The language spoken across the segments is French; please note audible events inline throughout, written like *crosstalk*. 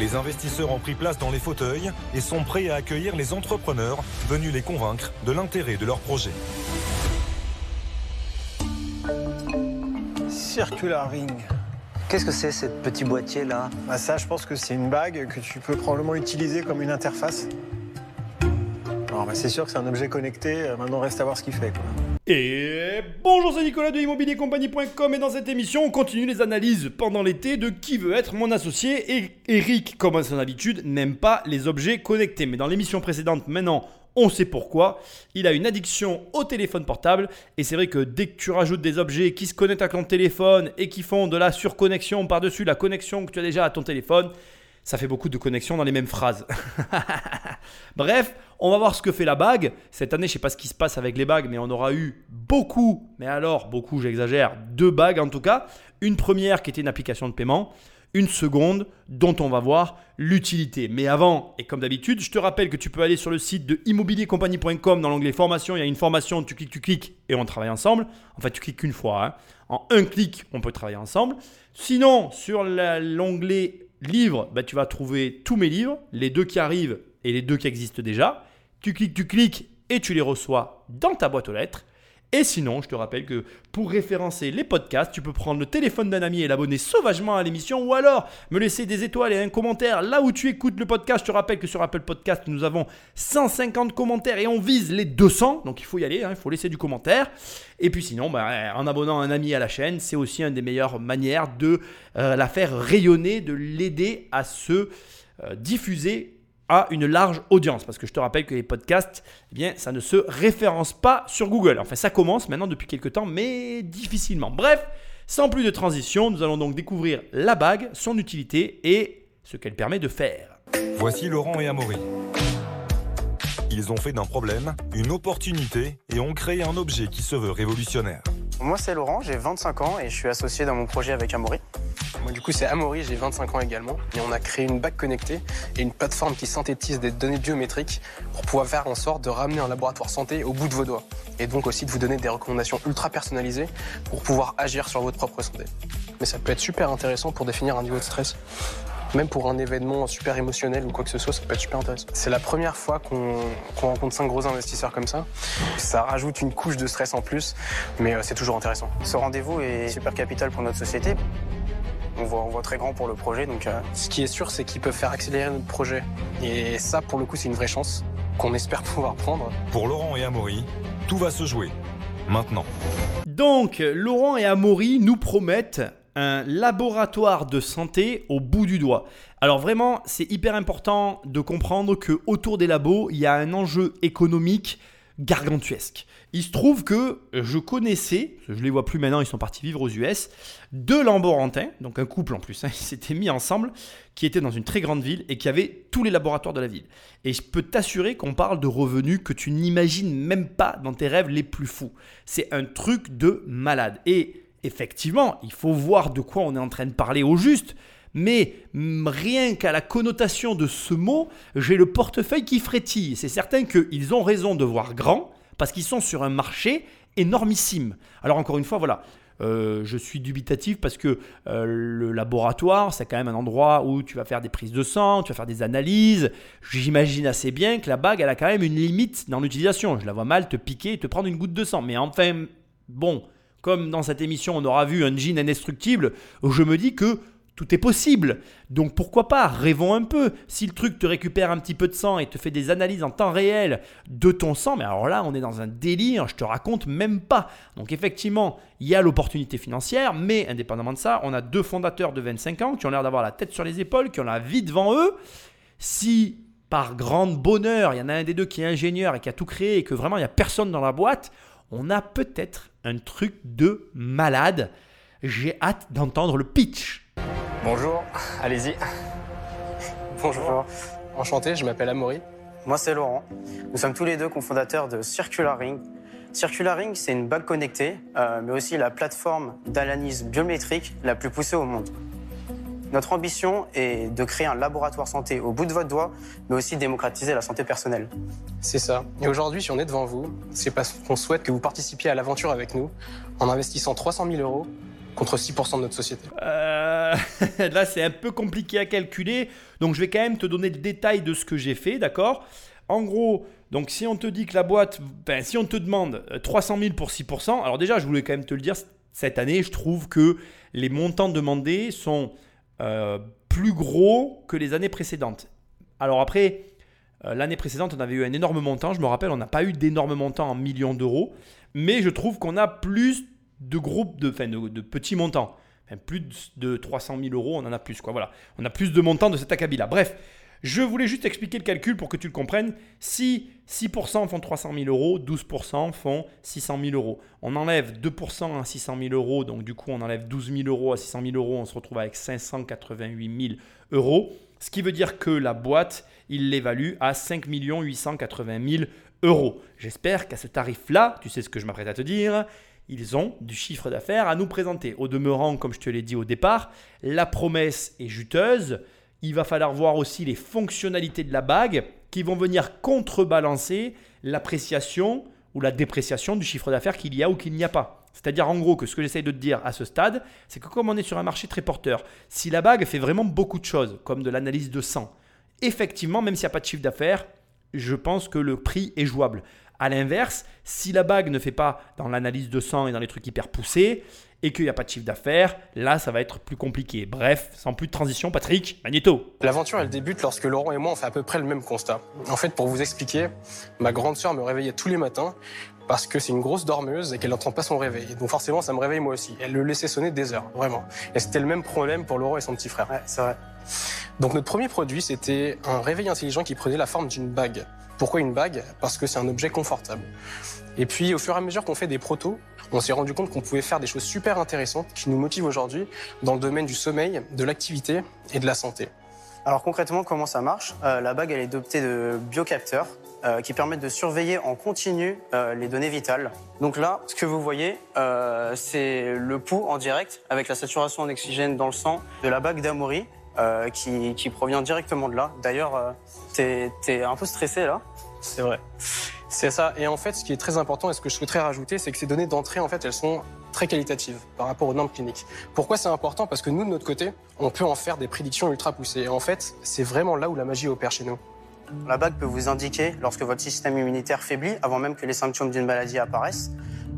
Les investisseurs ont pris place dans les fauteuils et sont prêts à accueillir les entrepreneurs venus les convaincre de l'intérêt de leur projet. Circular Ring. Qu'est-ce que c'est, ce petit boîtier là Bah ça, je pense que c'est une bague que tu peux probablement utiliser comme une interface. Alors, bah, c'est sûr que c'est un objet connecté. Maintenant, reste à voir ce qu'il fait. Quoi. Et bonjour, c'est Nicolas de immobiliercompagnie.com et dans cette émission, on continue les analyses pendant l'été de qui veut être mon associé. Et Eric, comme à son habitude, n'aime pas les objets connectés. Mais dans l'émission précédente, maintenant, on sait pourquoi. Il a une addiction au téléphone portable. Et c'est vrai que dès que tu rajoutes des objets qui se connectent à ton téléphone et qui font de la surconnexion par-dessus la connexion que tu as déjà à ton téléphone, ça fait beaucoup de connexions dans les mêmes phrases. *laughs* Bref, on va voir ce que fait la bague. Cette année, je sais pas ce qui se passe avec les bagues, mais on aura eu beaucoup, mais alors beaucoup, j'exagère, deux bagues en tout cas. Une première qui était une application de paiement, une seconde dont on va voir l'utilité. Mais avant, et comme d'habitude, je te rappelle que tu peux aller sur le site de immobiliercompagnie.com dans l'onglet formation. Il y a une formation, tu cliques, tu cliques et on travaille ensemble. En fait, tu cliques une fois. hein. En un clic, on peut travailler ensemble. Sinon, sur l'onglet livres, bah, tu vas trouver tous mes livres, les deux qui arrivent et les deux qui existent déjà. Tu cliques, tu cliques et tu les reçois dans ta boîte aux lettres. Et sinon, je te rappelle que pour référencer les podcasts, tu peux prendre le téléphone d'un ami et l'abonner sauvagement à l'émission ou alors me laisser des étoiles et un commentaire là où tu écoutes le podcast. Je te rappelle que sur Apple Podcast, nous avons 150 commentaires et on vise les 200. Donc il faut y aller, hein, il faut laisser du commentaire. Et puis sinon, bah, en abonnant un ami à la chaîne, c'est aussi une des meilleures manières de euh, la faire rayonner, de l'aider à se euh, diffuser à une large audience. Parce que je te rappelle que les podcasts, eh bien, ça ne se référence pas sur Google. Enfin, ça commence maintenant depuis quelques temps, mais difficilement. Bref, sans plus de transition, nous allons donc découvrir la bague, son utilité et ce qu'elle permet de faire. Voici Laurent et Amaury. Ils ont fait d'un problème une opportunité et ont créé un objet qui se veut révolutionnaire. Moi, c'est Laurent, j'ai 25 ans et je suis associé dans mon projet avec Amaury. Moi, du coup, c'est Amaury, j'ai 25 ans également. Et on a créé une bague connectée et une plateforme qui synthétise des données biométriques pour pouvoir faire en sorte de ramener un laboratoire santé au bout de vos doigts. Et donc aussi de vous donner des recommandations ultra personnalisées pour pouvoir agir sur votre propre santé. Mais ça peut être super intéressant pour définir un niveau de stress. Même pour un événement super émotionnel ou quoi que ce soit, ça peut être super intéressant. C'est la première fois qu'on rencontre cinq gros investisseurs comme ça. Ça rajoute une couche de stress en plus, mais euh, c'est toujours intéressant. Ce rendez-vous est super capital pour notre société. On voit, on voit très grand pour le projet, donc euh, ce qui est sûr, c'est qu'ils peuvent faire accélérer notre projet. Et ça, pour le coup, c'est une vraie chance qu'on espère *laughs* pouvoir prendre. Pour Laurent et Amaury, tout va se jouer. Maintenant. Donc, Laurent et Amaury nous promettent un laboratoire de santé au bout du doigt. Alors vraiment, c'est hyper important de comprendre que autour des labos, il y a un enjeu économique gargantuesque. Il se trouve que je connaissais, je les vois plus maintenant, ils sont partis vivre aux US, deux laborantins, donc un couple en plus, hein, *laughs* ils s'étaient mis ensemble, qui étaient dans une très grande ville et qui avaient tous les laboratoires de la ville. Et je peux t'assurer qu'on parle de revenus que tu n'imagines même pas dans tes rêves les plus fous. C'est un truc de malade. Et effectivement, il faut voir de quoi on est en train de parler au juste. Mais rien qu'à la connotation de ce mot, j'ai le portefeuille qui frétille. C'est certain qu'ils ont raison de voir grand, parce qu'ils sont sur un marché énormissime. Alors encore une fois, voilà, euh, je suis dubitatif parce que euh, le laboratoire, c'est quand même un endroit où tu vas faire des prises de sang, tu vas faire des analyses. J'imagine assez bien que la bague, elle a quand même une limite dans l'utilisation. Je la vois mal te piquer et te prendre une goutte de sang. Mais enfin, bon, comme dans cette émission, on aura vu un jean indestructible, je me dis que tout est possible. Donc pourquoi pas, rêvons un peu. Si le truc te récupère un petit peu de sang et te fait des analyses en temps réel de ton sang, mais alors là, on est dans un délire, je te raconte même pas. Donc effectivement, il y a l'opportunité financière, mais indépendamment de ça, on a deux fondateurs de 25 ans qui ont l'air d'avoir la tête sur les épaules, qui ont la vie devant eux. Si par grand bonheur, il y en a un des deux qui est ingénieur et qui a tout créé et que vraiment il n'y a personne dans la boîte, on a peut-être un truc de malade. J'ai hâte d'entendre le pitch. Bonjour, allez-y. Bonjour. Enchanté, je m'appelle Amaury. Moi, c'est Laurent. Nous sommes tous les deux cofondateurs de Circular Ring. Circular Ring, c'est une bague connectée, euh, mais aussi la plateforme d'analyse biométrique la plus poussée au monde. Notre ambition est de créer un laboratoire santé au bout de votre doigt, mais aussi démocratiser la santé personnelle. C'est ça. Et aujourd'hui, si on est devant vous, c'est parce qu'on souhaite que vous participiez à l'aventure avec nous en investissant 300 000 euros contre 6% de notre société. Euh, *laughs* là, c'est un peu compliqué à calculer. Donc, je vais quand même te donner le détail de ce que j'ai fait, d'accord? En gros, donc si on te dit que la boîte, ben, si on te demande 300 000 pour 6%, alors déjà, je voulais quand même te le dire, cette année, je trouve que les montants demandés sont euh, plus gros que les années précédentes. Alors après, euh, l'année précédente, on avait eu un énorme montant. Je me rappelle, on n'a pas eu d'énorme montant en millions d'euros. Mais je trouve qu'on a plus de groupes, de, de, petits montants. plus de 300 000 euros, on en a plus. Quoi. Voilà. On a plus de montants de cet acabit-là. Bref, je voulais juste expliquer le calcul pour que tu le comprennes. Si 6% font 300 000 euros, 12% font 600 000 euros. On enlève 2% à 600 000 euros, donc du coup on enlève 12 000 euros à 600 000 euros, on se retrouve avec 588 000 euros. Ce qui veut dire que la boîte, il l'évalue à 5 880 000 euros. J'espère qu'à ce tarif-là, tu sais ce que je m'apprête à te dire, ils ont du chiffre d'affaires à nous présenter. Au demeurant, comme je te l'ai dit au départ, la promesse est juteuse. Il va falloir voir aussi les fonctionnalités de la bague qui vont venir contrebalancer l'appréciation ou la dépréciation du chiffre d'affaires qu'il y a ou qu'il n'y a pas. C'est-à-dire en gros que ce que j'essaie de te dire à ce stade, c'est que comme on est sur un marché très porteur, si la bague fait vraiment beaucoup de choses, comme de l'analyse de sang, effectivement, même s'il n'y a pas de chiffre d'affaires, je pense que le prix est jouable. A l'inverse, si la bague ne fait pas dans l'analyse de sang et dans les trucs hyper poussés, et qu'il n'y a pas de chiffre d'affaires, là, ça va être plus compliqué. Bref, sans plus de transition, Patrick, Magneto. L'aventure, elle débute lorsque Laurent et moi, on fait à peu près le même constat. En fait, pour vous expliquer, ma grande sœur me réveillait tous les matins parce que c'est une grosse dormeuse et qu'elle n'entend pas son réveil. Donc forcément, ça me réveille moi aussi. Elle le laissait sonner des heures, vraiment. Et c'était le même problème pour Laurent et son petit frère. Ouais, c'est vrai. Donc notre premier produit, c'était un réveil intelligent qui prenait la forme d'une bague. Pourquoi une bague? Parce que c'est un objet confortable. Et puis, au fur et à mesure qu'on fait des protos, on s'est rendu compte qu'on pouvait faire des choses super intéressantes qui nous motivent aujourd'hui dans le domaine du sommeil, de l'activité et de la santé. Alors concrètement, comment ça marche? Euh, La bague, elle est dotée de biocapteurs euh, qui permettent de surveiller en continu euh, les données vitales. Donc là, ce que vous voyez, c'est le pouls en direct avec la saturation en oxygène dans le sang de la bague d'Amaury qui, provient directement de là. D'ailleurs, t'es es un peu stressé là? C'est vrai. C'est ça. Et en fait, ce qui est très important et ce que je souhaiterais rajouter, c'est que ces données d'entrée, en fait, elles sont très qualitatives par rapport aux normes cliniques. Pourquoi c'est important? Parce que nous, de notre côté, on peut en faire des prédictions ultra poussées. Et en fait, c'est vraiment là où la magie opère chez nous. La bague peut vous indiquer lorsque votre système immunitaire faiblit, avant même que les symptômes d'une maladie apparaissent.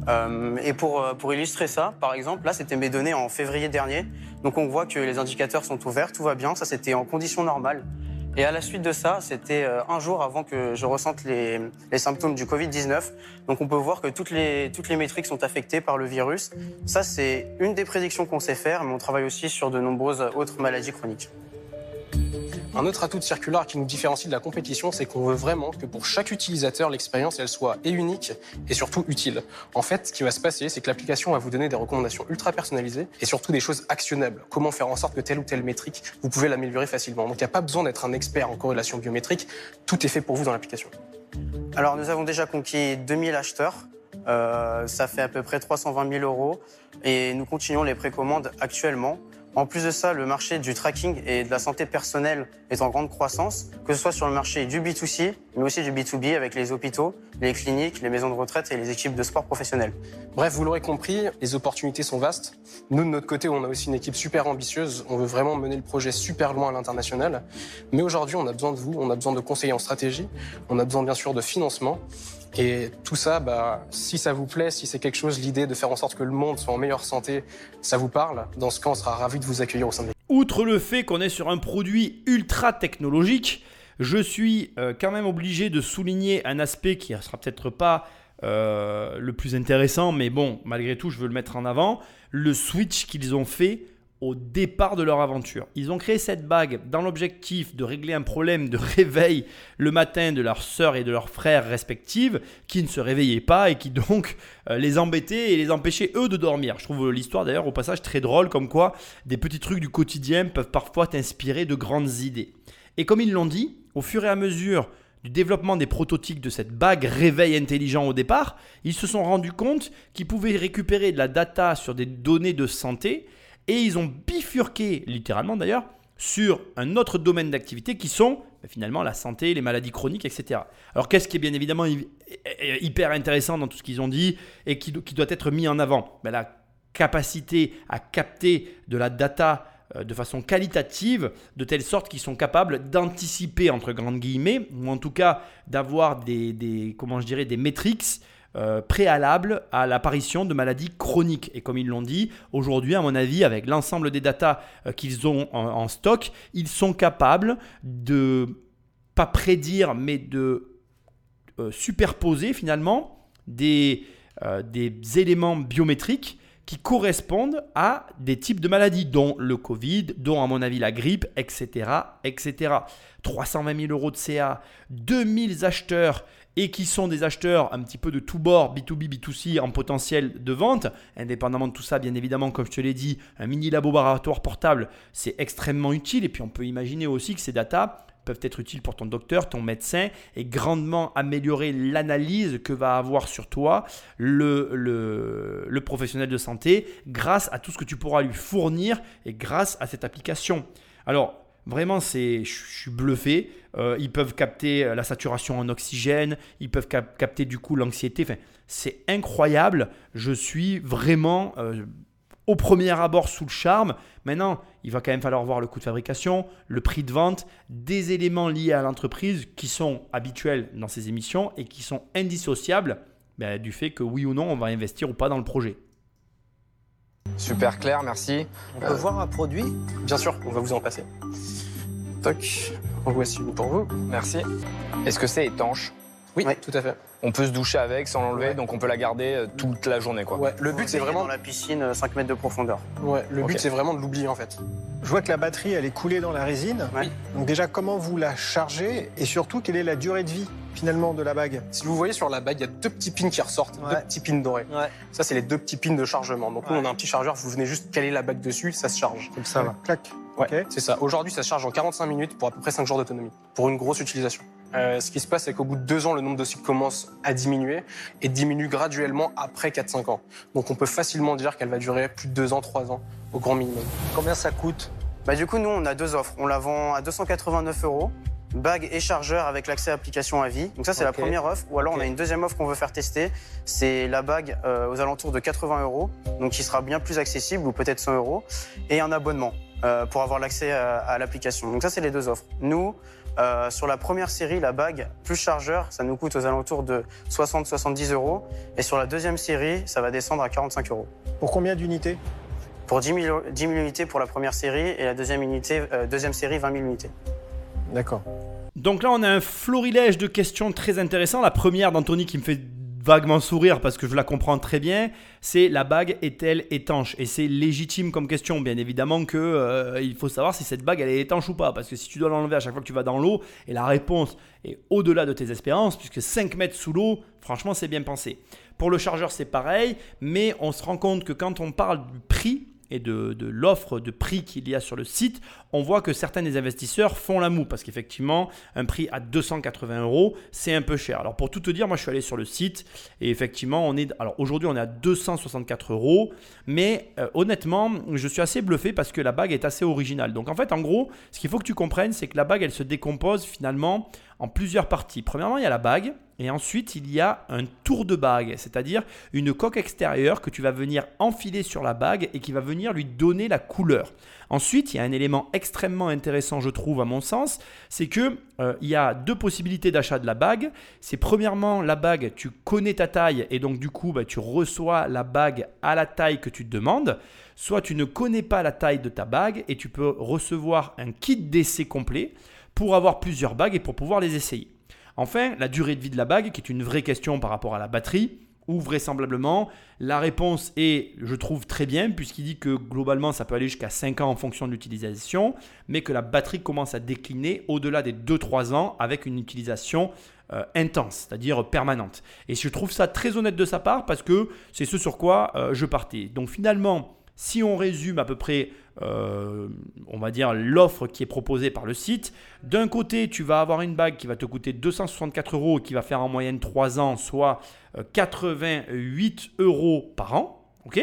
Euh, et pour, euh, pour illustrer ça, par exemple, là, c'était mes données en février dernier. Donc on voit que les indicateurs sont ouverts, tout va bien. Ça, c'était en conditions normales. Et à la suite de ça, c'était euh, un jour avant que je ressente les, symptômes du Covid-19. Donc on peut voir que toutes les, toutes les métriques sont affectées par le virus. Ça, c'est une des prédictions qu'on sait faire, mais on travaille aussi sur de nombreuses autres maladies chroniques. Un autre atout de Circular qui nous différencie de la compétition, c'est qu'on veut vraiment que pour chaque utilisateur, l'expérience elle soit et unique et surtout utile. En fait, ce qui va se passer, c'est que l'application va vous donner des recommandations ultra personnalisées et surtout des choses actionnables. Comment faire en sorte que telle ou telle métrique, vous pouvez l'améliorer facilement. Donc il n'y a pas besoin d'être un expert en corrélation biométrique, tout est fait pour vous dans l'application. Alors nous avons déjà conquis 2000 acheteurs. Euh, ça fait à peu près 320 000 euros et nous continuons les précommandes actuellement. En plus de ça, le marché du tracking et de la santé personnelle est en grande croissance, que ce soit sur le marché du B2C, mais aussi du B2B avec les hôpitaux, les cliniques, les maisons de retraite et les équipes de sport professionnels. Bref, vous l'aurez compris, les opportunités sont vastes. Nous, de notre côté, on a aussi une équipe super ambitieuse. On veut vraiment mener le projet super loin à l'international. Mais aujourd'hui, on a besoin de vous, on a besoin de conseillers en stratégie, on a besoin bien sûr de financement. Et tout ça, bah, si ça vous plaît, si c'est quelque chose, l'idée de faire en sorte que le monde soit en meilleure santé, ça vous parle, dans ce cas, on sera ravis de vous accueillir au sein de Outre le fait qu'on est sur un produit ultra technologique, je suis euh, quand même obligé de souligner un aspect qui ne sera peut-être pas euh, le plus intéressant, mais bon, malgré tout, je veux le mettre en avant, le switch qu'ils ont fait au départ de leur aventure. Ils ont créé cette bague dans l'objectif de régler un problème de réveil le matin de leurs sœurs et de leurs frères respectives qui ne se réveillaient pas et qui donc euh, les embêtaient et les empêchaient eux de dormir. Je trouve l'histoire d'ailleurs au passage très drôle comme quoi des petits trucs du quotidien peuvent parfois t'inspirer de grandes idées. Et comme ils l'ont dit, au fur et à mesure du développement des prototypes de cette bague réveil intelligent au départ, ils se sont rendus compte qu'ils pouvaient récupérer de la data sur des données de santé et ils ont bifurqué, littéralement d'ailleurs, sur un autre domaine d'activité qui sont bah, finalement la santé, les maladies chroniques, etc. Alors qu'est-ce qui est bien évidemment hyper intéressant dans tout ce qu'ils ont dit et qui, doit être mis en avant? Ben, La capacité à capter de la data euh, de façon qualitative, de telle sorte qu'ils sont capables d'anticiper, entre grandes guillemets, ou en tout cas d'avoir des, des, comment je dirais, des métriques euh, préalables à l'apparition de maladies chroniques. Et comme ils l'ont dit, aujourd'hui, à mon avis, avec l'ensemble des datas euh, qu'ils ont en, stock, ils sont capables de, pas prédire, mais de superposer finalement des, des éléments biométriques qui correspondent à des types de maladies, dont le Covid, dont à mon avis la grippe, etc. etc. 320 000 euros de CA, 2000 acheteurs et qui sont des acheteurs un petit peu de tous bords, B2B, B2C en potentiel de vente. Indépendamment de tout ça, bien évidemment, comme je te l'ai dit, un mini laboratoire portable, c'est extrêmement utile. Et puis on peut imaginer aussi que ces datas peuvent être utiles pour ton docteur, ton médecin, et grandement améliorer l'analyse que va avoir sur toi le, le, professionnel de santé grâce à tout ce que tu pourras lui fournir et grâce à cette application. Alors, Vraiment, c'est, je suis bluffé. Euh, ils peuvent capter la saturation en oxygène, ils peuvent capter du coup l'anxiété. Enfin, c'est incroyable. Je suis vraiment euh, au premier abord sous le charme. Maintenant, il va quand même falloir voir le coût de fabrication, le prix de vente, des éléments liés à l'entreprise qui sont habituels dans ces émissions et qui sont indissociables ben, du fait que oui ou non on va investir ou pas dans le projet. Super clair, merci. On peut voir un produit Bien sûr, on va vous en passer. Toc, en voici une pour vous. Merci. Est-ce que c'est étanche? Oui, tout à fait. On peut se doucher avec sans l'enlever, donc on peut la garder euh, toute la journée. Quoi. Ouais, le but c'est vraiment. Dans la piscine, 5 euh, mètres de profondeur. Ouais, le but c'est vraiment de l'oublier en fait. Je vois que la batterie elle est coulée dans la résine. Oui. Donc déjà, comment vous la chargez et surtout, quelle est la durée de vie finalement de la bague? Si vous voyez sur la bague, il y a deux petits pins qui ressortent, deux petits pins dorés. Ça, c'est les deux petits pins de chargement. Donc nous, on a un petit chargeur, vous venez juste caler la bague dessus, ça se charge. Comme ça, va. Clac. Ouais, c'est ça. Aujourd'hui, ça se charge en 45 minutes pour à peu près 5 jours d'autonomie, pour une grosse utilisation. Euh, ce qui se passe, c'est qu'au bout de deux ans, le nombre de cycles commence à diminuer et diminue graduellement après 4-5 ans. Donc on peut facilement dire qu'elle va durer plus de deux ans, trois ans au grand minimum. Combien ça coûte? Bah, Du coup, nous, on a deux offres. On la vend à 289 euros bague et chargeur avec l'accès à application à vie. Donc ça, c'est la première offre. Ou alors, on a une deuxième offre qu'on veut faire tester. C'est la bague euh, aux alentours de 80 euros, donc qui sera bien plus accessible, ou peut-être 100 euros, et un abonnement euh, pour avoir l'accès à l'application. Donc ça, c'est les deux offres. Nous, euh, sur la première série, la bague plus chargeur, ça nous coûte aux alentours de 60-70 euros. Et sur la deuxième série, ça va descendre à 45 euros. Pour combien d'unités? Pour 10 000, unités pour la première série et la deuxième, unité, euh, deuxième série, 20 000 unités. D'accord. Donc là, on a un florilège de questions très intéressants. La première d'Anthony qui me fait vaguement sourire parce que je la comprends très bien, c'est la bague est-elle étanche? Et c'est légitime comme question, bien évidemment que euh, il faut savoir si cette bague elle est étanche ou pas, parce que si tu dois l'enlever à chaque fois que tu vas dans l'eau, et la réponse est au-delà de tes espérances, puisque 5 mètres sous l'eau, franchement c'est bien pensé. Pour le chargeur c'est pareil, mais on se rend compte que quand on parle du prix, et de, l'offre de prix qu'il y a sur le site, on voit que certains des investisseurs font la moue parce qu'effectivement, un prix à 280 euros, c'est un peu cher. Alors pour tout te dire, moi je suis allé sur le site et effectivement, on est, alors aujourd'hui on est à 264 euros, mais euh, honnêtement, je suis assez bluffé parce que la bague est assez originale. Donc en fait, en gros, ce qu'il faut que tu comprennes, c'est que la bague, elle se décompose finalement en plusieurs parties. Premièrement, il y a la bague. Et ensuite, il y a un tour de bague, c'est-à-dire une coque extérieure que tu vas venir enfiler sur la bague et qui va venir lui donner la couleur. Ensuite, il y a un élément extrêmement intéressant, je trouve, à mon sens, c'est que euh, il y a deux possibilités d'achat de la bague. C'est premièrement la bague, tu connais ta taille et donc du coup, bah, tu reçois la bague à la taille que tu te demandes. Soit tu ne connais pas la taille de ta bague et tu peux recevoir un kit d'essai complet pour avoir plusieurs bagues et pour pouvoir les essayer. Enfin, la durée de vie de la bague, qui est une vraie question par rapport à la batterie, ou vraisemblablement, la réponse est, je trouve, très bien, puisqu'il dit que globalement, ça peut aller jusqu'à 5 ans en fonction de l'utilisation, mais que la batterie commence à décliner au-delà des 2-3 ans avec une utilisation euh, intense, c'est-à-dire permanente. Et je trouve ça très honnête de sa part, parce que c'est ce sur quoi euh, je partais. Donc finalement, si on résume à peu près, euh, on va dire, l'offre qui est proposée par le site, d'un côté, tu vas avoir une bague qui va te coûter 264 euros et qui va faire en moyenne 3 ans, soit 88 euh, euros par an. ok?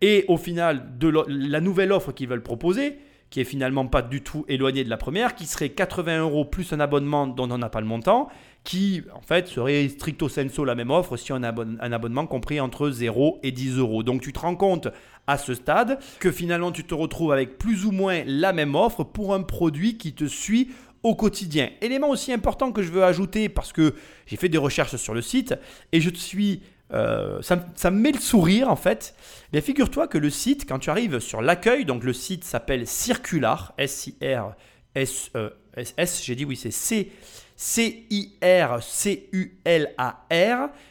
Et au final, la nouvelle offre qu'ils veulent proposer, qui est finalement pas du tout éloigné de la première, qui serait 80 euros plus un abonnement dont on n'a pas le montant, qui en fait serait stricto sensu la même offre si on a un abonnement compris entre 0 et 10 euros. Donc tu te rends compte à ce stade que finalement tu te retrouves avec plus ou moins la même offre pour un produit qui te suit au quotidien. Élément aussi important que je veux ajouter parce que j'ai fait des recherches sur le site et je suis euh, ça, me met le sourire en fait. Mais figure-toi que le site, quand tu arrives sur l'accueil, donc le site s'appelle Circular, S-I-R-S-E-S, j'ai dit oui, c'est C. C-I-R-C-U-L-A-R,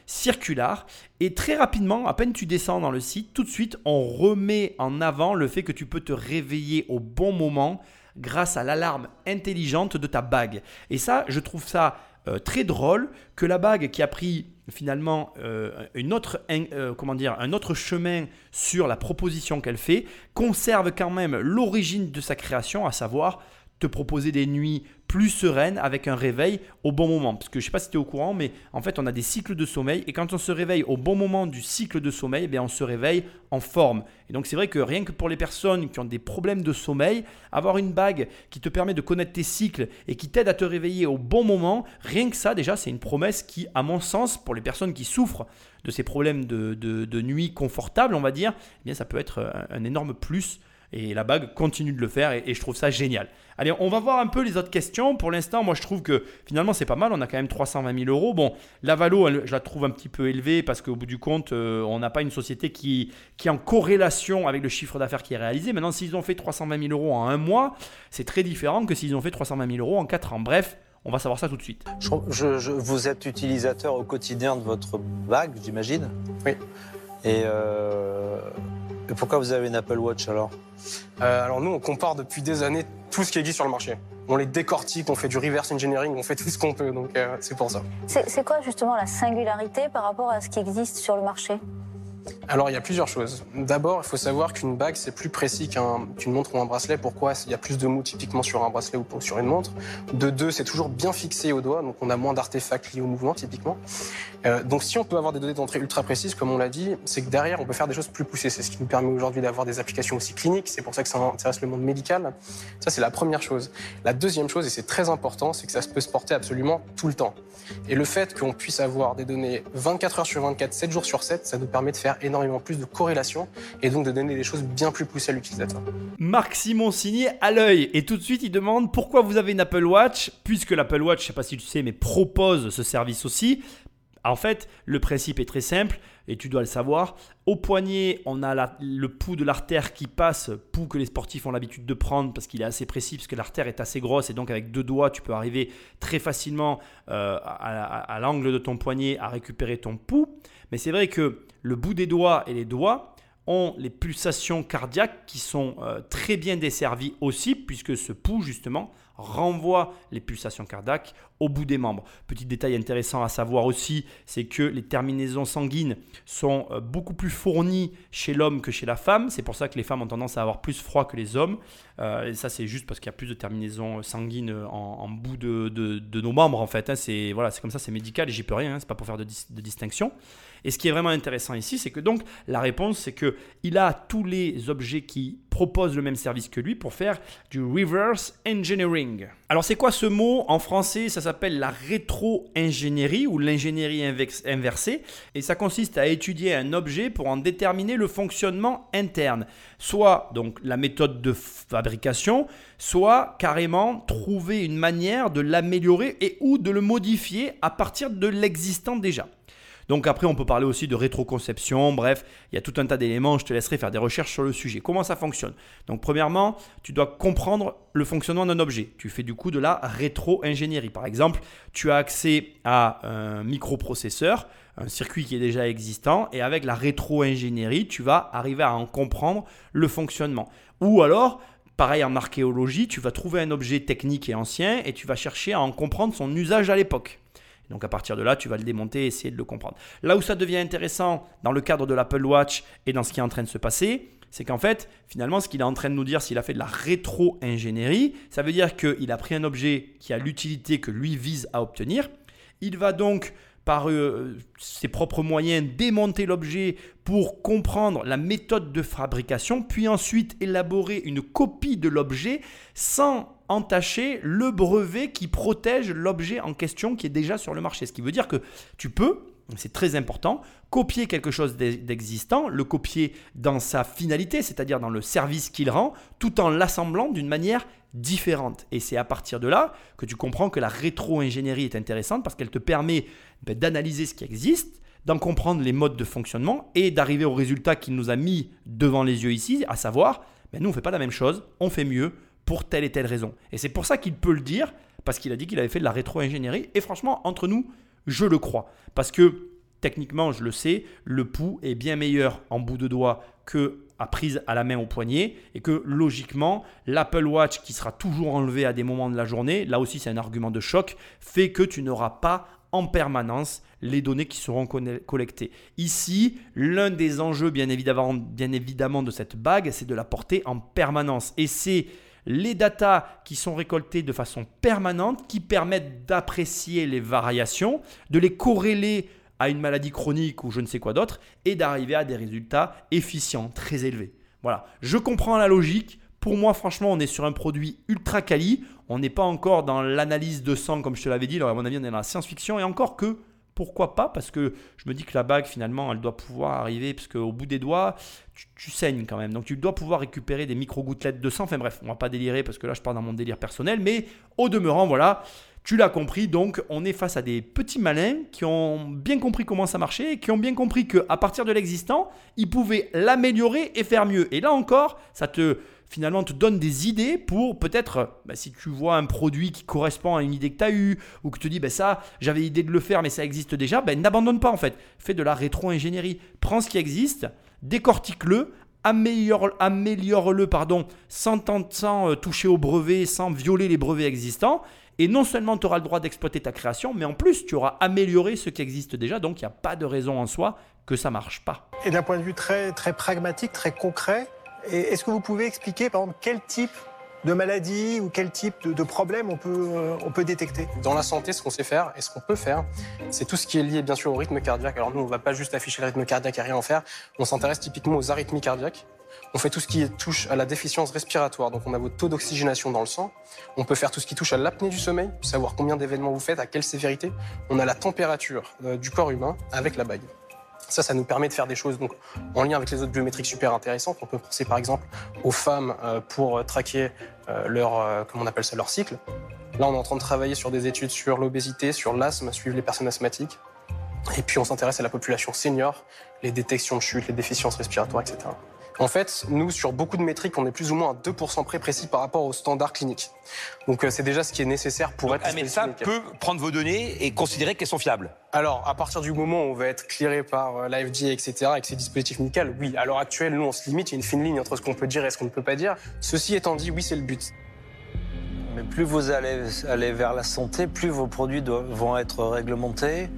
Circular. Et très rapidement, à peine tu descends dans le site, tout de suite, on remet en avant le fait que tu peux te réveiller au bon moment grâce à l'alarme intelligente de ta bague. Et ça, je trouve ça euh, très drôle que la bague qui a pris finalement euh, euh, un autre chemin sur la proposition qu'elle fait conserve quand même l'origine de sa création, à savoir te proposer des nuits plus sereines avec un réveil au bon moment. Parce que je ne sais pas si tu es au courant, mais en fait, on a des cycles de sommeil. Et quand on se réveille au bon moment du cycle de sommeil, eh on se réveille en forme. Et donc, c'est vrai que rien que pour les personnes qui ont des problèmes de sommeil, avoir une bague qui te permet de connaître tes cycles et qui t'aide à te réveiller au bon moment, rien que ça, déjà, c'est une promesse qui, à mon sens, pour les personnes qui souffrent de ces problèmes de, nuit confortable, on va dire, eh bien, ça peut être un énorme plus et la bague continue de le faire et, je trouve ça génial. Allez, on va voir un peu les autres questions. Pour l'instant, moi je trouve que finalement c'est pas mal. On a quand même 320 000 euros. Bon, la Valo, je la trouve un petit peu élevée parce qu'au bout du compte, euh, on n'a pas une société qui, qui est en corrélation avec le chiffre d'affaires qui est réalisé. Maintenant, s'ils ont fait 320 000 euros en un mois, c'est très différent que s'ils ont fait 320 000 euros en 4 ans. Bref, on va savoir ça tout de suite. Je, vous êtes utilisateur au quotidien de votre bague, j'imagine? Oui. Et euh, et pourquoi vous avez une Apple Watch alors? Euh, Alors nous, on compare depuis des années tout ce qui existe sur le marché. On les décortique, on fait du reverse engineering, on fait tout ce qu'on peut, donc euh, c'est pour ça. C'est quoi justement la singularité par rapport à ce qui existe sur le marché? Alors, il y a plusieurs choses. D'abord, il faut savoir qu'une bague, c'est plus précis qu'une montre ou un bracelet. Pourquoi? Il y a plus de mou typiquement sur un bracelet ou sur une montre. De deux, c'est toujours bien fixé au doigt, donc on a moins d'artefacts liés au mouvement typiquement. Euh, donc, si on peut avoir des données d'entrée ultra précises, comme on l'a dit, c'est que derrière, on peut faire des choses plus poussées. C'est ce qui nous permet aujourd'hui d'avoir des applications aussi cliniques. C'est pour ça que ça intéresse le monde médical. Ça, c'est la première chose. La deuxième chose, et c'est très important, c'est que ça peut se porter absolument tout le temps. Et le fait qu'on puisse avoir des données 24 heures sur 24, 7 jours sur 7, ça nous permet de faire énormément plus de corrélation et donc de donner des choses bien plus poussées à l'utilisateur. Marc Simon signé à l'œil et tout de suite il demande pourquoi vous avez une Apple Watch puisque l'Apple Watch, je sais pas si tu sais, mais propose ce service aussi. En fait, le principe est très simple et tu dois le savoir. Au poignet, on a le pouls de l'artère qui passe, pouls que les sportifs ont l'habitude de prendre parce qu'il est assez précis, parce que l'artère est assez grosse et donc avec deux doigts, tu peux arriver très facilement euh, à, l'angle de ton poignet à récupérer ton pouls. Mais c'est vrai que le bout des doigts et les doigts ont les pulsations cardiaques qui sont euh, très bien desservies aussi, puisque ce pouls, justement, renvoie les pulsations cardiaques au bout des membres. Petit détail intéressant à savoir aussi, c'est que les terminaisons sanguines sont euh, beaucoup plus fournies chez l'homme que chez la femme. C'est pour ça que les femmes ont tendance à avoir plus froid que les hommes. Euh, et ça, c'est juste parce qu'il y a plus de terminaisons sanguines en, bout de, nos membres, en fait. Hein. C'est voilà, comme ça, c'est médical et j'y peux rien. Hein. C'est pas pour faire de, de distinction. Et ce qui est vraiment intéressant ici, c'est que donc la réponse, c'est que il a tous les objets qui proposent le même service que lui pour faire du reverse engineering. Alors c'est quoi ce mot En français, ça s'appelle la rétro-ingénierie ou l'ingénierie inversée. Et ça consiste à étudier un objet pour en déterminer le fonctionnement interne. Soit donc la méthode de fabrication, soit carrément trouver une manière de l'améliorer et ou de le modifier à partir de l'existant déjà. Donc après, on peut parler aussi de rétroconception. Bref, il y a tout un tas d'éléments. Je te laisserai faire des recherches sur le sujet. Comment ça fonctionne? Donc premièrement, tu dois comprendre le fonctionnement d'un objet. Tu fais du coup de la rétro-ingénierie. Par exemple, tu as accès à un microprocesseur, un circuit qui est déjà existant, et avec la rétro-ingénierie, tu vas arriver à en comprendre le fonctionnement. Ou alors, Pareil en archéologie, tu vas trouver un objet technique et ancien et tu vas chercher à en comprendre son usage à l'époque. Donc à partir de là, tu vas le démonter et essayer de le comprendre. Là où ça devient intéressant dans le cadre de l'Apple Watch et dans ce qui est en train de se passer, c'est qu'en fait, finalement, ce qu'il est en train de nous dire, s'il a fait de la rétro-ingénierie, ça veut dire qu'il a pris un objet qui a l'utilité que lui vise à obtenir. Il va donc par euh, ses propres moyens, démonter l'objet pour comprendre la méthode de fabrication, puis ensuite élaborer une copie de l'objet sans entacher le brevet qui protège l'objet en question qui est déjà sur le marché. Ce qui veut dire que tu peux, c'est très important, copier quelque chose d'existant, le copier dans sa finalité, c'est-à-dire dans le service qu'il rend, tout en l'assemblant d'une manière différente. Et c'est à partir de là que tu comprends que la rétro-ingénierie est intéressante parce qu'elle te permet ben, d'analyser ce qui existe, d'en comprendre les modes de fonctionnement et d'arriver au résultat qu'il nous a mis devant les yeux ici, à savoir, ben, nous on ne fait pas la même chose, on fait mieux, pour telle et telle raison. Et c'est pour ça qu'il peut le dire, parce qu'il a dit qu'il avait fait de la rétro-ingénierie. Et franchement, entre nous, je le crois. Parce que techniquement, je le sais, le pouls est bien meilleur en bout de doigt que à prise à la main au poignet et que logiquement l'Apple Watch qui sera toujours enlevé à des moments de la journée, là aussi c'est un argument de choc, fait que tu n'auras pas en permanence les données qui seront collectées. Ici, l'un des enjeux bien évidemment, bien évidemment de cette bague, c'est de la porter en permanence et c'est les datas qui sont récoltées de façon permanente, qui permettent d'apprécier les variations, de les corréler à une maladie chronique ou je ne sais quoi d'autre, et d'arriver à des résultats efficients, très élevés. Voilà, je comprends la logique. Pour moi, franchement, on est sur un produit ultra quali. On n'est pas encore dans l'analyse de sang, comme je te l'avais dit. Alors, à mon avis, on est dans la science-fiction. Et encore que, pourquoi pas Parce que je me dis que la bague, finalement, elle doit pouvoir arriver, parce qu'au bout des doigts, tu, saignes quand même. Donc tu dois pouvoir récupérer des micro-gouttelettes de sang. Enfin bref, on va pas délirer, parce que là, je pars dans mon délire personnel. Mais au demeurant, voilà, tu l'as compris. Donc on est face à des petits malins qui ont bien compris comment ça marchait, et qui ont bien compris qu'à partir de l'existant, ils pouvaient l'améliorer et faire mieux. Et là encore, ça te finalement te donne des idées pour peut-être, bah, si tu vois un produit qui correspond à une idée que tu as eue, ou que tu te dis, bah, ça, j'avais l'idée de le faire, mais ça existe déjà, bah, n'abandonne pas en fait. Fais de la rétro-ingénierie. Prends ce qui existe, décortique-le, améliore-le pardon, sans, euh, toucher au brevet, sans violer les brevets existants. Et non seulement tu auras le droit d'exploiter ta création, mais en plus tu auras amélioré ce qui existe déjà. Donc il n'y a pas de raison en soi que ça marche pas. Et d'un point de vue très, très pragmatique, très concret, est-ce que vous pouvez expliquer, par exemple, quel type de maladie ou quel type de, problème on peut, euh, détecter? Dans la santé, ce qu'on sait faire et ce qu'on peut faire, c'est tout ce qui est lié bien sûr au rythme cardiaque. Alors nous, on ne va pas juste afficher le rythme cardiaque et rien en faire. On s'intéresse typiquement aux arythmies cardiaques. On fait tout ce qui touche à la déficience respiratoire, donc on a votre taux d'oxygénation dans le sang. On peut faire tout ce qui touche à l'apnée du sommeil, savoir combien d'événements vous faites, à quelle sévérité. On a la température euh, du corps humain avec la bague. Ça, ça nous permet de faire des choses donc, en lien avec les autres biométriques super intéressantes. On peut penser par exemple aux femmes euh, pour traquer euh, leur, euh, comment on appelle ça, leur cycle. Là, on est en train de travailler sur des études sur l'obésité, sur l'asthme, suivre les personnes asthmatiques. Et puis, on s'intéresse à la population senior, les détections de chute, les déficiences respiratoires, etc. En fait, nous, sur beaucoup de métriques, on est plus ou moins à 2% près précis par rapport aux standards cliniques. Donc euh, c'est déjà ce qui est nécessaire pour être... Un médecin peut prendre vos données et considérer qu'elles sont fiables Alors, à partir du moment où on va être clearé par euh, l'AFD, etc., avec ces dispositifs médicaux, oui. À l'heure actuelle, nous, on se limite, il y a une fine ligne entre ce qu'on peut dire et ce qu'on ne peut pas dire. Ceci étant dit, oui, c'est le but. Mais plus vous allez aller vers la santé, plus vos produits vont être réglementés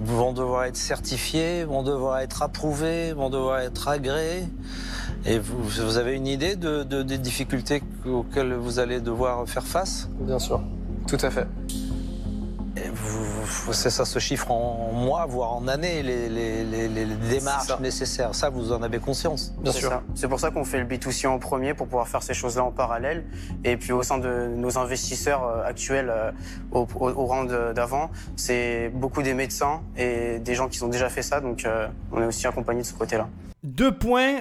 vont devoir être certifiés, vont devoir être approuvés, vont devoir être agréés. Et vous, avez une idée de, des difficultés auxquelles vous allez devoir faire face? Bien sûr, tout à fait. Vous, ça se chiffre en mois, voire en années, les, les, démarches nécessaires. Ça, vous en avez conscience Bien sûr. C'est pour ça qu'on fait le B2C en premier, pour pouvoir faire ces choses-là en parallèle. Et puis au sein de nos investisseurs euh, actuels euh, au, au, round d'avant, c'est beaucoup des médecins et des gens qui ont déjà fait ça. Donc euh, on est aussi accompagné de ce côté-là. Deux points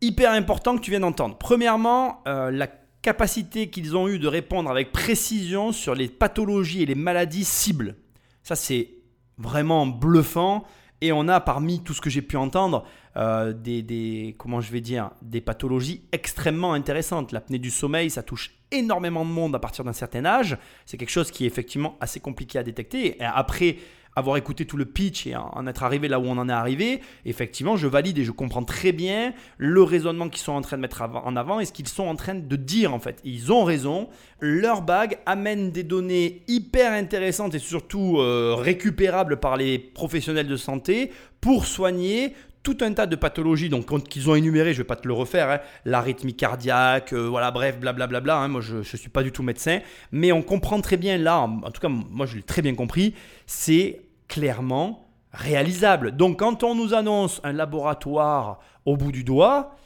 hyper importants que tu viens d'entendre. Premièrement, la capacité qu'ils ont eu de répondre avec précision sur les pathologies et les maladies cibles. Ça, c'est vraiment bluffant. Et on a parmi tout ce que j'ai pu entendre euh, des, comment je vais dire, des pathologies extrêmement intéressantes. L'apnée du sommeil, ça touche énormément de monde à partir d'un certain âge. C'est quelque chose qui est effectivement assez compliqué à détecter. Après, avoir écouté tout le pitch et en être arrivé là où on en est arrivé, effectivement, je valide et je comprends très bien le raisonnement qu'ils sont en train de mettre en avant et ce qu'ils sont en train de dire en fait. Ils ont raison. Leur bague amène des données hyper intéressantes et surtout euh, récupérables par les professionnels de santé pour soigner tout un tas de pathologies donc qu'ils ont énumérées, je ne vais pas te le refaire, hein. l'arythmie cardiaque, euh, voilà, bref, blablabla. Bla, bla, hein. moi, je ne suis pas du tout médecin, mais on comprend très bien là, en, tout cas, moi, je l'ai très bien compris, c'est clairement réalisable. Donc quand on nous annonce un laboratoire au bout du doigt,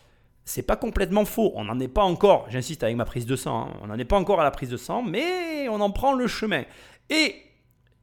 c'est pas complètement faux. On n'en est pas encore, j'insiste avec ma prise de sang, hein, on n'en est pas encore à la prise de sang, mais on en prend le chemin. Et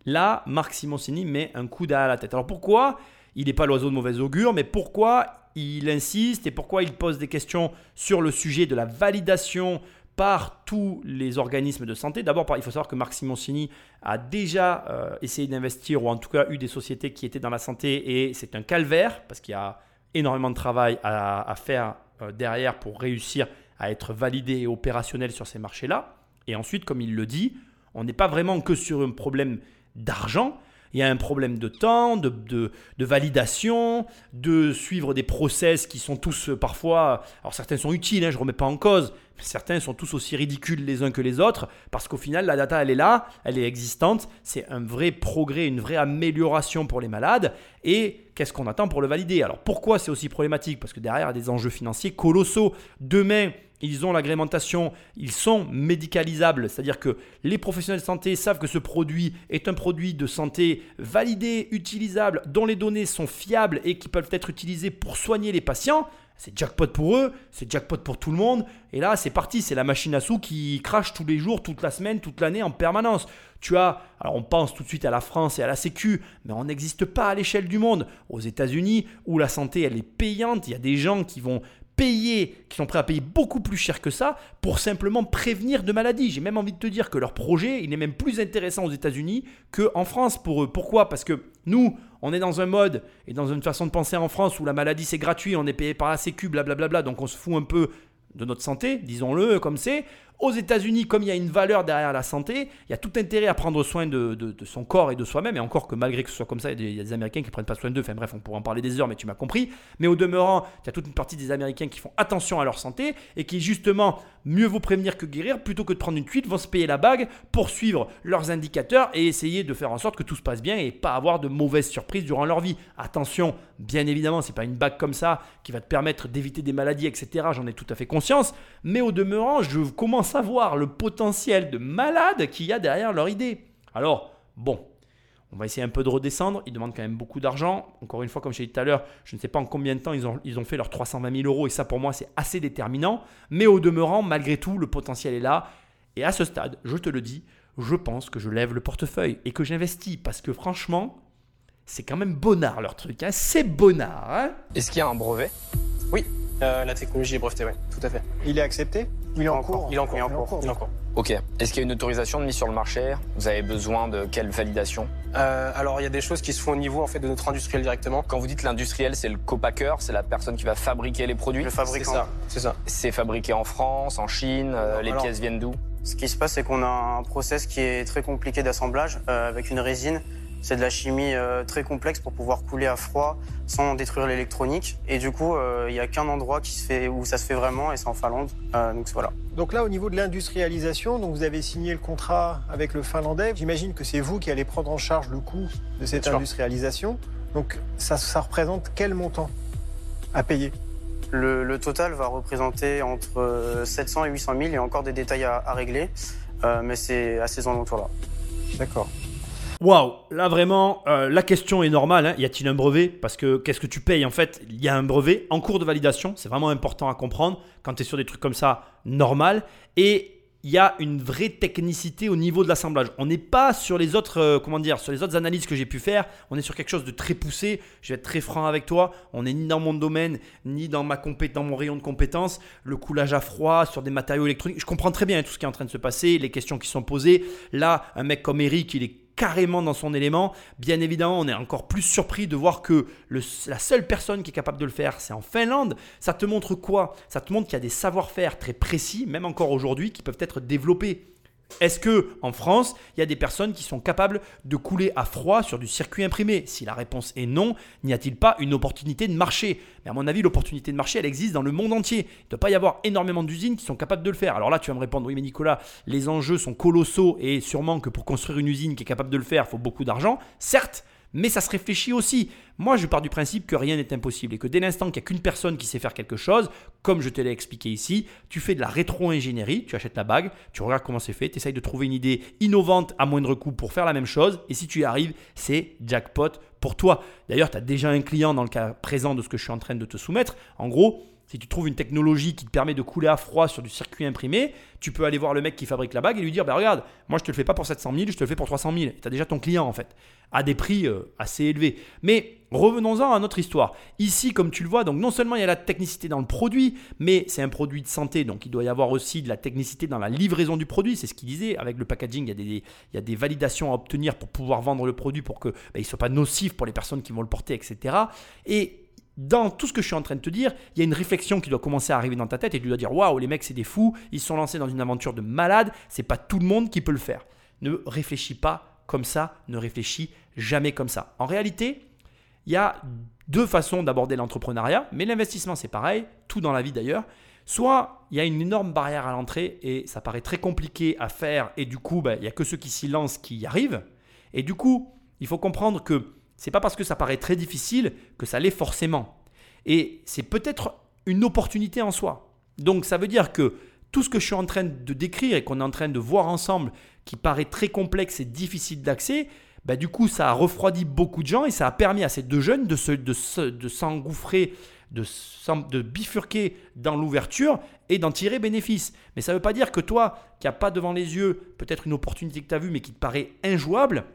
là, Marc Simoncini met un coup derrière la tête. Alors pourquoi il n'est pas l'oiseau de mauvais augure, mais pourquoi il insiste et pourquoi il pose des questions sur le sujet de la validation par tous les organismes de santé? D'abord, il faut savoir que Marc Simoncini a déjà euh, essayé d'investir, ou en tout cas eu des sociétés qui étaient dans la santé, et c'est un calvaire, parce qu'il y a énormément de travail à, faire euh, derrière pour réussir à être validé et opérationnel sur ces marchés-là. Et ensuite, comme il le dit, on n'est pas vraiment que sur un problème d'argent, il y a un problème de temps, de, de, validation, de suivre des process qui sont tous euh, parfois, alors certains sont utiles, hein, je ne remets pas en cause, mais certains sont tous aussi ridicules les uns que les autres, parce qu'au final, la data, elle est là, elle est existante, c'est un vrai progrès, une vraie amélioration pour les malades, et qu'est-ce qu'on attend pour le valider Alors pourquoi c'est aussi problématique? Parce que derrière, des enjeux financiers colossaux. Demain, ils ont l'agrémentation, ils sont médicalisables, c'est-à-dire que les professionnels de santé savent que ce produit est un produit de santé validé, utilisable, dont les données sont fiables et qui peuvent être utilisées pour soigner les patients. C'est jackpot pour eux, c'est jackpot pour tout le monde. Et là, c'est parti, c'est la machine à sous qui crache tous les jours, toute la semaine, toute l'année, en permanence. Tu as, alors on pense tout de suite à la France et à la Sécu, mais on n'existe pas à l'échelle du monde. Aux États-Unis, où la santé, elle est payante, il y a des gens qui vont payer, qui sont prêts à payer beaucoup plus cher que ça pour simplement prévenir de maladies. J'ai même envie de te dire que leur projet, il est même plus intéressant aux États-Unis qu'en France pour eux. Pourquoi? Parce que nous, on est dans un mode et dans une façon de penser en France où la maladie c'est gratuit, on est payé par la Sécu, blablabla, donc on se fout un peu de notre santé, disons-le comme c'est. Aux États-Unis, comme il y a une valeur derrière la santé, il y a tout intérêt à prendre soin de, son corps et de soi-même. Et encore que malgré que ce soit comme ça, il y a des, Américains qui ne prennent pas soin d'eux. Enfin bref, on pourrait en parler des heures, mais tu m'as compris. Mais au demeurant, il y a toute une partie des Américains qui font attention à leur santé et qui justement, mieux vaut prévenir que guérir, plutôt que de prendre une cuite, vont se payer la bague pour suivre leurs indicateurs et essayer de faire en sorte que tout se passe bien et pas avoir de mauvaises surprises durant leur vie. Attention, bien évidemment, c'est pas une bague comme ça qui va te permettre d'éviter des maladies, etc. J'en ai tout à fait conscience. Mais au demeurant, je commence à voir le potentiel de malades qu'il y a derrière leur idée. Alors, bon, on va essayer un peu de redescendre. Ils demandent quand même beaucoup d'argent. Encore une fois, comme je l'ai dit tout à l'heure, je ne sais pas en combien de temps ils ont, ils ont fait leurs 320 000 euros. Et ça, pour moi, c'est assez déterminant. Mais au demeurant, malgré tout, le potentiel est là. Et à ce stade, je te le dis, je pense que je lève le portefeuille et que j'investis. Parce que franchement, c'est quand même bonnard leur truc. Hein. C'est bonnard. Hein. Est-ce qu'il y a un brevet? Oui, euh, la technologie est brevetée, oui, tout à fait. Il est accepté? Il est en, cours. Il est en cours. Il est en cours. Il est en cours. Ok. Est-ce qu'il y a une autorisation de mise sur le marché? Vous avez besoin de quelle validation? Euh, Alors, il y a des choses qui se font au niveau en fait de notre industriel directement. Quand vous dites l'industriel, c'est le copacker, c'est la personne qui va fabriquer les produits? Le fabricant. C'est ça. C'est fabriqué en France, en Chine. Euh, les pièces viennent d'où? Ce qui se passe, c'est qu'on a un process qui est très compliqué d'assemblage euh, avec une résine c'est de la chimie euh, très complexe pour pouvoir couler à froid sans détruire l'électronique. Et du coup, euh, il n'y a qu'un endroit qui se fait, où ça se fait vraiment, et c'est en Finlande. Euh, donc voilà. Donc là, au niveau de l'industrialisation, donc vous avez signé le contrat avec le Finlandais. J'imagine que c'est vous qui allez prendre en charge le coût de cette industrialisation. Donc ça, ça représente quel montant à payer? Le, total va représenter entre 700 et 800 000. Il y a encore des détails à, régler, mais c'est à ces alentours-là. D'accord. Waouh, là vraiment, euh, la question est normale. Hein. Y a-t-il un brevet? Parce que qu'est-ce que tu payes En fait, il y a un brevet en cours de validation. C'est vraiment important à comprendre quand tu es sur des trucs comme ça, normal. Et il y a une vraie technicité au niveau de l'assemblage. On n'est pas sur les autres, euh, comment dire, sur les autres analyses que j'ai pu faire. On est sur quelque chose de très poussé. Je vais être très franc avec toi. On n'est ni dans mon domaine, ni dans ma dans mon rayon de compétences. Le coulage à froid sur des matériaux électroniques. Je comprends très bien tout ce qui est en train de se passer, les questions qui sont posées. Là, un mec comme Eric, il est carrément dans son élément. Bien évidemment, on est encore plus surpris de voir que la seule personne qui est capable de le faire, c'est en Finlande. Ça te montre quoi? Ça te montre qu'il y a des savoir-faire très précis, même encore aujourd'hui, qui peuvent être développés. Est-ce que en France, il y a des personnes qui sont capables de couler à froid sur du circuit imprimé? Si la réponse est non, n'y a-t-il pas une opportunité de marché Mais à mon avis, l'opportunité de marché, elle existe dans le monde entier. Il ne doit pas y avoir énormément d'usines qui sont capables de le faire. Alors là, tu vas me répondre, oui mais Nicolas, les enjeux sont colossaux et sûrement que pour construire une usine qui est capable de le faire, il faut beaucoup d'argent. Certes, Mais ça se réfléchit aussi. Moi, je pars du principe que rien n'est impossible et que dès l'instant qu'il n'y a qu'une personne qui sait faire quelque chose, comme je te l'ai expliqué ici, tu fais de la rétro-ingénierie, tu achètes la bague, tu regardes comment c'est fait, tu essayes de trouver une idée innovante à moindre coût pour faire la même chose, et si tu y arrives, c'est jackpot pour toi. D'ailleurs, tu as déjà un client dans le cas présent de ce que je suis en train de te soumettre. En gros, si tu trouves une technologie qui te permet de couler à froid sur du circuit imprimé, tu peux aller voir le mec qui fabrique la bague et lui dire bah, Regarde, moi je te le fais pas pour 700 000, je te le fais pour 300 000. Tu as déjà ton client en fait, à des prix euh, assez élevés. Mais revenons-en à notre histoire. Ici, comme tu le vois, donc non seulement il y a la technicité dans le produit, mais c'est un produit de santé, donc il doit y avoir aussi de la technicité dans la livraison du produit. C'est ce qu'il disait. Avec le packaging, il y, a des, validations à obtenir pour pouvoir vendre le produit pour qu'il bah, ne soit pas nocif pour les personnes qui vont le porter, etc. Et dans tout ce que je suis en train de te dire, il y a une réflexion qui doit commencer à arriver dans ta tête et tu dois dire waouh, les mecs, c'est des fous, ils sont lancés dans une aventure de malade, c'est pas tout le monde qui peut le faire. Ne réfléchis pas comme ça, ne réfléchis jamais comme ça. En réalité, il y a deux façons d'aborder l'entrepreneuriat, mais l'investissement c'est pareil, tout dans la vie d'ailleurs. Soit il y a une énorme barrière à l'entrée et ça paraît très compliqué à faire et du coup, ben, il n'y a que ceux qui s'y lancent qui y arrivent. Et du coup, il faut comprendre que c'est pas parce que ça paraît très difficile que ça l'est forcément. Et c'est peut-être une opportunité en soi. Donc ça veut dire que tout ce que je suis en train de décrire et qu'on est en train de voir ensemble, qui paraît très complexe et difficile d'accès, bah du coup ça a refroidi beaucoup de gens et ça a permis à ces deux jeunes de, se, de, s'engouffrer, de, de bifurquer dans l'ouverture et d'en tirer bénéfice. Mais ça ne veut pas dire que toi, qui n'as pas devant les yeux peut-être une opportunité que tu as vue mais qui te paraît injouable,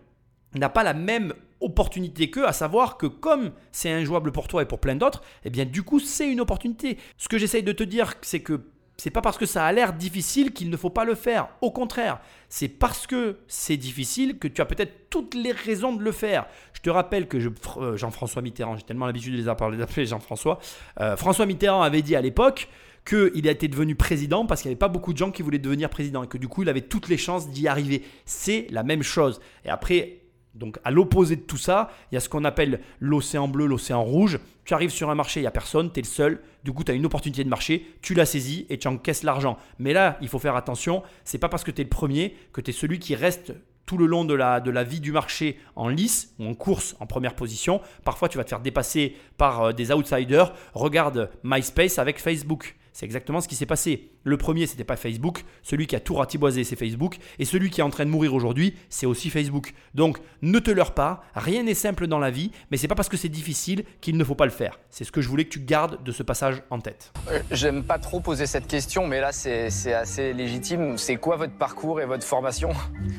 n'a pas la même opportunité qu'eux, à savoir que comme c'est injouable pour toi et pour plein d'autres, eh bien du coup c'est une opportunité. Ce que j'essaye de te dire, c'est que c'est pas parce que ça a l'air difficile qu'il ne faut pas le faire. Au contraire, c'est parce que c'est difficile que tu as peut-être toutes les raisons de le faire. Je te rappelle que euh, Jean-François Mitterrand, j'ai tellement l'habitude de les appeler Jean-François, euh, François Mitterrand avait dit à l'époque qu'il a été devenu président parce qu'il n'y avait pas beaucoup de gens qui voulaient devenir président et que du coup il avait toutes les chances d'y arriver. C'est la même chose. Et après, donc à l'opposé de tout ça, il y a ce qu'on appelle l'océan bleu, l'océan rouge. Tu arrives sur un marché, il n'y a personne, tu es le seul. Du coup, tu as une opportunité de marché, tu la saisis et tu encaisses l'argent. Mais là, il faut faire attention, c'est pas parce que tu es le premier que tu es celui qui reste tout le long de la, de la vie du marché en lice ou en course en première position. Parfois, tu vas te faire dépasser par euh, des outsiders. Regarde MySpace avec Facebook. C'est exactement ce qui s'est passé. Le premier, c'était pas Facebook. Celui qui a tout ratiboisé, c'est Facebook. Et celui qui est en train de mourir aujourd'hui, c'est aussi Facebook. Donc, ne te leurre pas. Rien n'est simple dans la vie, mais c'est pas parce que c'est difficile qu'il ne faut pas le faire. C'est ce que je voulais que tu gardes de ce passage en tête. Euh, j'aime pas trop poser cette question, mais là, c'est assez légitime. C'est quoi votre parcours et votre formation?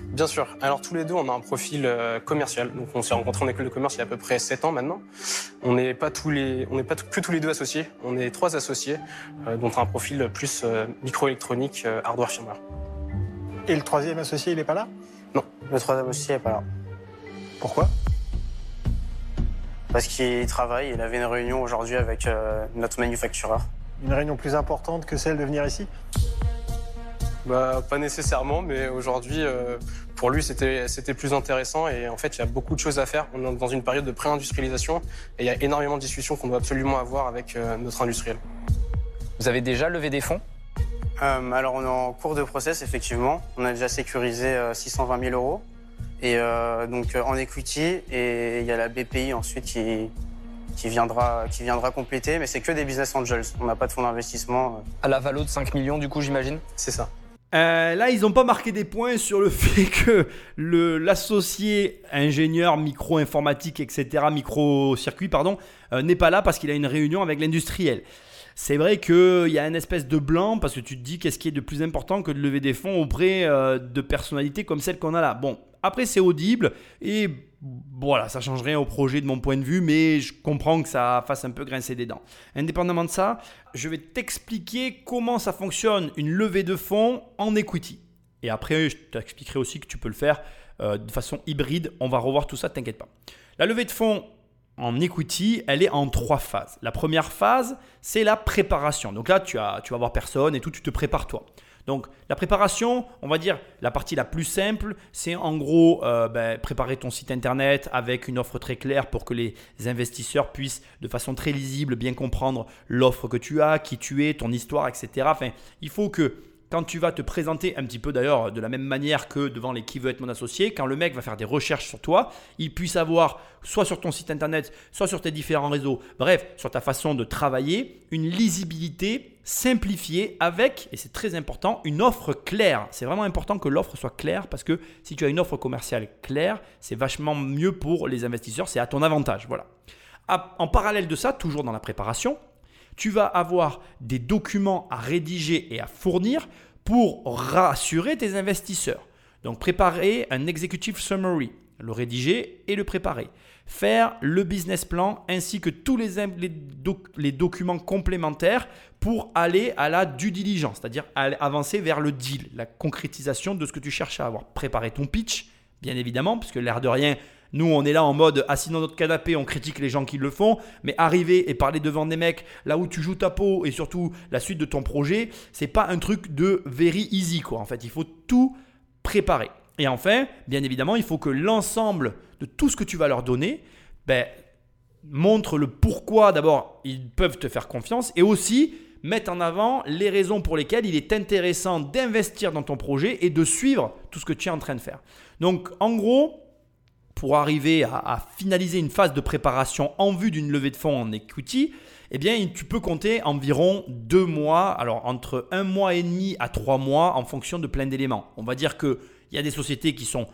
Bien sûr. Alors, tous les deux, on a un profil euh, commercial. Donc, on s'est rencontrés en école de commerce il y a à peu près 7 ans maintenant. On n'est pas tous les, on n'est pas que tous les deux associés. On est trois associés. Euh, un profil plus euh, microélectronique, euh, hardware firmware. Et le troisième associé, il n'est pas là? Non, le troisième associé n'est pas là. Pourquoi? Parce qu'il travaille, il avait une réunion aujourd'hui avec euh, notre manufactureur. Une réunion plus importante que celle de venir ici? Bah, pas nécessairement, mais aujourd'hui, pour lui, c'était plus intéressant. Et en fait, il y a beaucoup de choses à faire. On est dans une période de pré-industrialisation et il y a énormément de discussions qu'on doit absolument avoir avec notre industriel. Vous avez déjà levé des fonds? Euh, Alors, on est en cours de process, effectivement. On a déjà sécurisé 620 euh, 000 euros. Et euh, donc, en equity, et il y a la BPI ensuite qui, qui, viendra, qui viendra compléter. Mais c'est que des business angels. On n'a pas de fonds d'investissement. À la valo de 5 millions, du coup, j'imagine? C'est ça. là, ils n'ont pas marqué des points sur le *laughs* fait que l'associé ingénieur micro-informatique, etc., micro-circuit, pardon, n'est pas là parce qu'il a une réunion avec l'industriel. C'est vrai qu'il y a une espèce de blanc parce que tu te dis qu'est-ce qui est de plus important que de lever des fonds auprès euh, de personnalités comme celle qu'on a là. Bon, après c'est audible et voilà, ça change rien au projet de mon point de vue, mais je comprends que ça fasse un peu grincer des dents. Indépendamment de ça, je vais t'expliquer comment ça fonctionne une levée de fonds en equity. Et après, je t'expliquerai aussi que tu peux le faire euh, de façon hybride. On va revoir tout ça, t'inquiète pas. La levée de fonds en equity, elle est en trois phases. La première phase, c'est la préparation. Donc là, tu, as, tu vas voir personne et tout, tu te prépares toi. Donc la préparation, on va dire la partie la plus simple, c'est en gros euh, ben, préparer ton site internet avec une offre très claire pour que les investisseurs puissent de façon très lisible bien comprendre l'offre que tu as, qui tu es, ton histoire, etc. Enfin, il faut que quand tu vas te présenter un petit peu d'ailleurs de la même manière que devant les qui veut être mon associé, quand le mec va faire des recherches sur toi, il puisse avoir soit sur ton site internet, soit sur tes différents réseaux, bref, sur ta façon de travailler, une lisibilité simplifiée avec, et c'est très important, une offre claire. C'est vraiment important que l'offre soit claire parce que si tu as une offre commerciale claire, c'est vachement mieux pour les investisseurs, c'est à ton avantage. Voilà. En parallèle de ça, toujours dans la préparation, tu vas avoir des documents à rédiger et à fournir pour rassurer tes investisseurs. Donc préparer un executive summary, le rédiger et le préparer. Faire le business plan ainsi que tous les, documents complémentaires pour aller à la due diligence, c'est-à-dire avancer vers le deal, la concrétisation de ce que tu cherches à avoir. Préparer ton pitch, bien évidemment, puisque l'air de rien, nous, on est là en mode assis dans notre canapé, on critique les gens qui le font, mais arriver et parler devant des mecs là où tu joues ta peau et surtout la suite de ton projet, c'est pas un truc de very easy quoi. En fait, il faut tout préparer. Et enfin, bien évidemment, il faut que l'ensemble de tout ce que tu vas leur donner ben, montre le pourquoi d'abord ils peuvent te faire confiance et aussi mettre en avant les raisons pour lesquelles il est intéressant d'investir dans ton projet et de suivre tout ce que tu es en train de faire. Donc en gros, pour arriver à, finaliser une phase de préparation en vue d'une levée de fonds en equity, eh bien, tu peux compter environ deux mois, alors entre un mois et demi à trois mois en fonction de plein d'éléments. On va dire qu'il y a des sociétés qui sont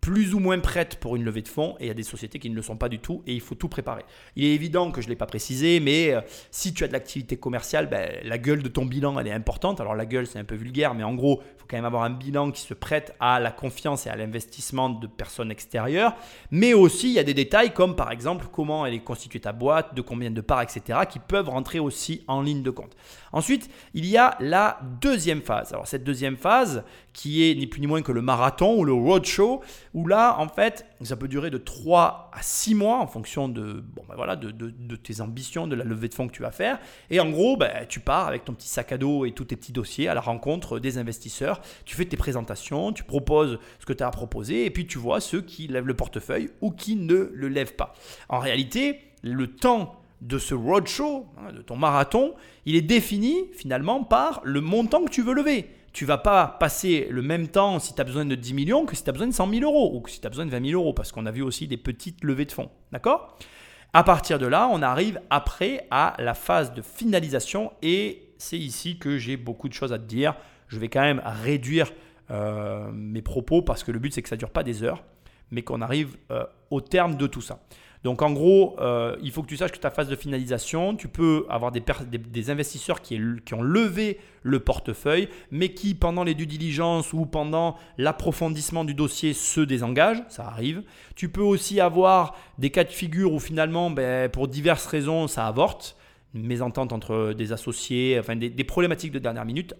plus ou moins prêtes pour une levée de fonds et il y a des sociétés qui ne le sont pas du tout et il faut tout préparer. Il est évident que je ne l'ai pas précisé, mais euh, si tu as de l'activité commerciale, ben, la gueule de ton bilan, elle est importante. Alors la gueule, c'est un peu vulgaire, mais en gros, il faut quand même avoir un bilan qui se prête à la confiance et à l'investissement de personnes extérieures. Mais aussi, il y a des détails comme par exemple comment elle est constituée ta boîte, de combien de parts, etc., qui peuvent rentrer aussi en ligne de compte. Ensuite, il y a la deuxième phase. Alors cette deuxième phase, qui est ni plus ni moins que le marathon ou le roadshow, où là, en fait, ça peut durer de 3 à 6 mois en fonction de, bon, ben voilà, de, tes ambitions, de la levée de fonds que tu vas faire. Et en gros, ben, tu pars avec ton petit sac à dos et tous tes petits dossiers à la rencontre des investisseurs. Tu fais tes présentations, tu proposes ce que tu as à proposer, et puis tu vois ceux qui lèvent le portefeuille ou qui ne le lèvent pas. En réalité, le temps de ce roadshow, hein, de ton marathon, il est défini finalement par le montant que tu veux lever. Tu vas pas passer le même temps si tu as besoin de 10 millions que si tu as besoin de 100 000 euros ou que si tu as besoin de 20 000 euros, parce qu'on a vu aussi des petites levées de fonds. D'accord? À partir de là, on arrive après à la phase de finalisation et c'est ici que j'ai beaucoup de choses à te dire. Je vais quand même réduire euh, mes propos parce que le but c'est que ça ne dure pas des heures, mais qu'on arrive euh, au terme de tout ça. Donc en gros, euh, il faut que tu saches que ta phase de finalisation, tu peux avoir des, investisseurs qui, ont levé le portefeuille, mais qui pendant les due diligence ou pendant l'approfondissement du dossier se désengagent, ça arrive. Tu peux aussi avoir des cas de figure où finalement, ben, pour diverses raisons, ça avorte, mésentente entre des associés, des, problématiques de dernière minute.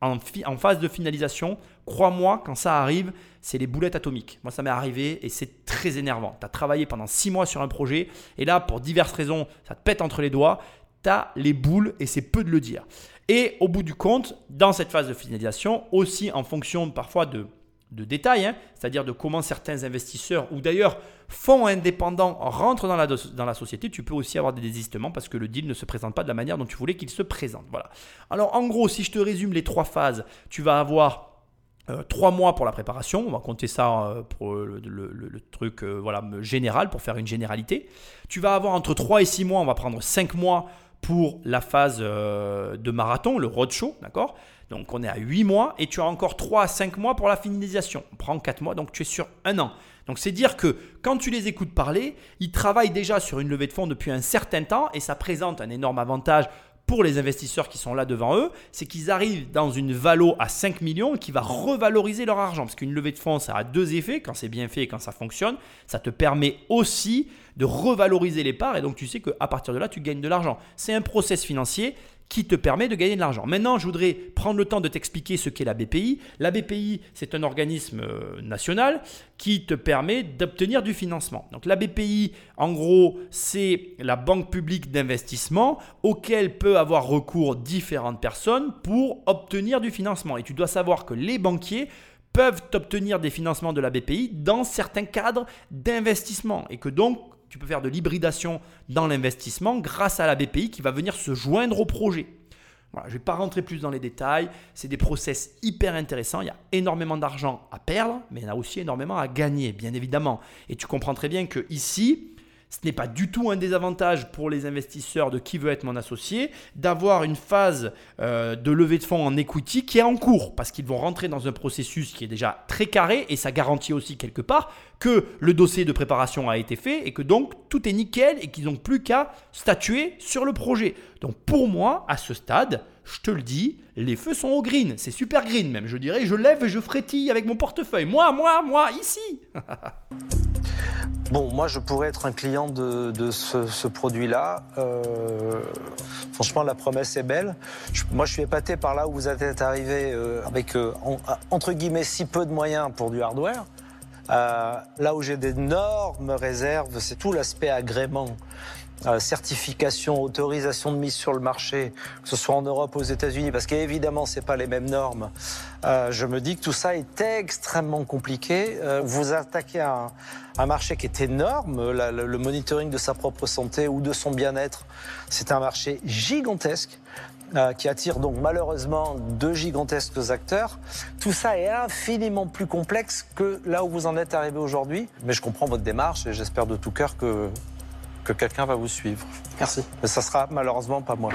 En, phase de finalisation, crois-moi, quand ça arrive, c'est les boulettes atomiques. Moi, ça m'est arrivé et c'est très énervant. Tu as travaillé pendant six mois sur un projet et là, pour diverses raisons, ça te pète entre les doigts. Tu as les boules et c'est peu de le dire. Et au bout du compte, dans cette phase de finalisation, aussi en fonction parfois de de détails, hein, c'est-à-dire de comment certains investisseurs ou d'ailleurs fonds indépendants rentrent dans la, dans la société, tu peux aussi avoir des désistements parce que le deal ne se présente pas de la manière dont tu voulais qu'il se présente. Voilà. Alors en gros, si je te résume les trois phases, tu vas avoir euh, trois mois pour la préparation, on va compter ça euh, pour le, truc euh, voilà, général, pour faire une généralité. Tu vas avoir entre 3 et 6 mois, on va prendre 5 mois pour la phase de marathon, le roadshow, d'accord? Donc on est à 8 mois et tu as encore 3 à 5 mois pour la finalisation. On prend 4 mois, donc tu es sur un an. Donc c'est dire que quand tu les écoutes parler, ils travaillent déjà sur une levée de fonds depuis un certain temps et ça présente un énorme avantage pour les investisseurs qui sont là devant eux, c'est qu'ils arrivent dans une valo à 5 millions qui va revaloriser leur argent. Parce qu'une levée de fonds, ça a deux effets, quand c'est bien fait et quand ça fonctionne. Ça te permet aussi de revaloriser les parts et donc tu sais qu'à partir de là, tu gagnes de l'argent. C'est un process financier qui te permet de gagner de l'argent. Maintenant, je voudrais prendre le temps de t'expliquer ce qu'est la BPI. La BPI, c'est un organisme euh, national qui te permet d'obtenir du financement. Donc la BPI, en gros, c'est la banque publique d'investissement auquel peut avoir recours différentes personnes pour obtenir du financement. Et tu dois savoir que les banquiers peuvent obtenir des financements de la BPI dans certains cadres d'investissement et que donc tu peux faire de l'hybridation dans l'investissement grâce à la BPI qui va venir se joindre au projet. Voilà, je ne vais pas rentrer plus dans les détails. C'est des process hyper intéressants. Il y a énormément d'argent à perdre, mais il y en a aussi énormément à gagner, bien évidemment. Et tu comprends très bien que ici, ce n'est pas du tout un désavantage pour les investisseurs de qui veut être mon associé d'avoir une phase euh, de levée de fonds en equity qui est en cours parce qu'ils vont rentrer dans un processus qui est déjà très carré et ça garantit aussi quelque part que le dossier de préparation a été fait et que donc tout est nickel et qu'ils n'ont plus qu'à statuer sur le projet. Donc pour moi, à ce stade, je te le dis, les feux sont au green. C'est super green même, je dirais. Je lève et je frétille avec mon portefeuille. Moi, moi, moi, ici. Bon, moi, je pourrais être un client de, ce, produit-là. Euh, franchement, la promesse est belle. moi, je suis épaté par là où vous êtes arrivé euh, avec, euh, entre guillemets, si peu de moyens pour du hardware. là où j'ai d'énormes réserves, c'est tout l'aspect agrément. Euh, certification, autorisation de mise sur le marché, que ce soit en Europe ou aux États-Unis, parce qu'évidemment, ce pas les mêmes normes. Euh, je me dis que tout ça est extrêmement compliqué. Euh, vous attaquez un, un, marché qui est énorme, le monitoring de sa propre santé ou de son bien-être, c'est un marché gigantesque. qui attire donc malheureusement deux gigantesques acteurs. Tout ça est infiniment plus complexe que là où vous en êtes arrivé aujourd'hui. Mais je comprends votre démarche et j'espère de tout cœur que que quelqu'un va vous suivre. Merci. Mais ça sera malheureusement pas moi.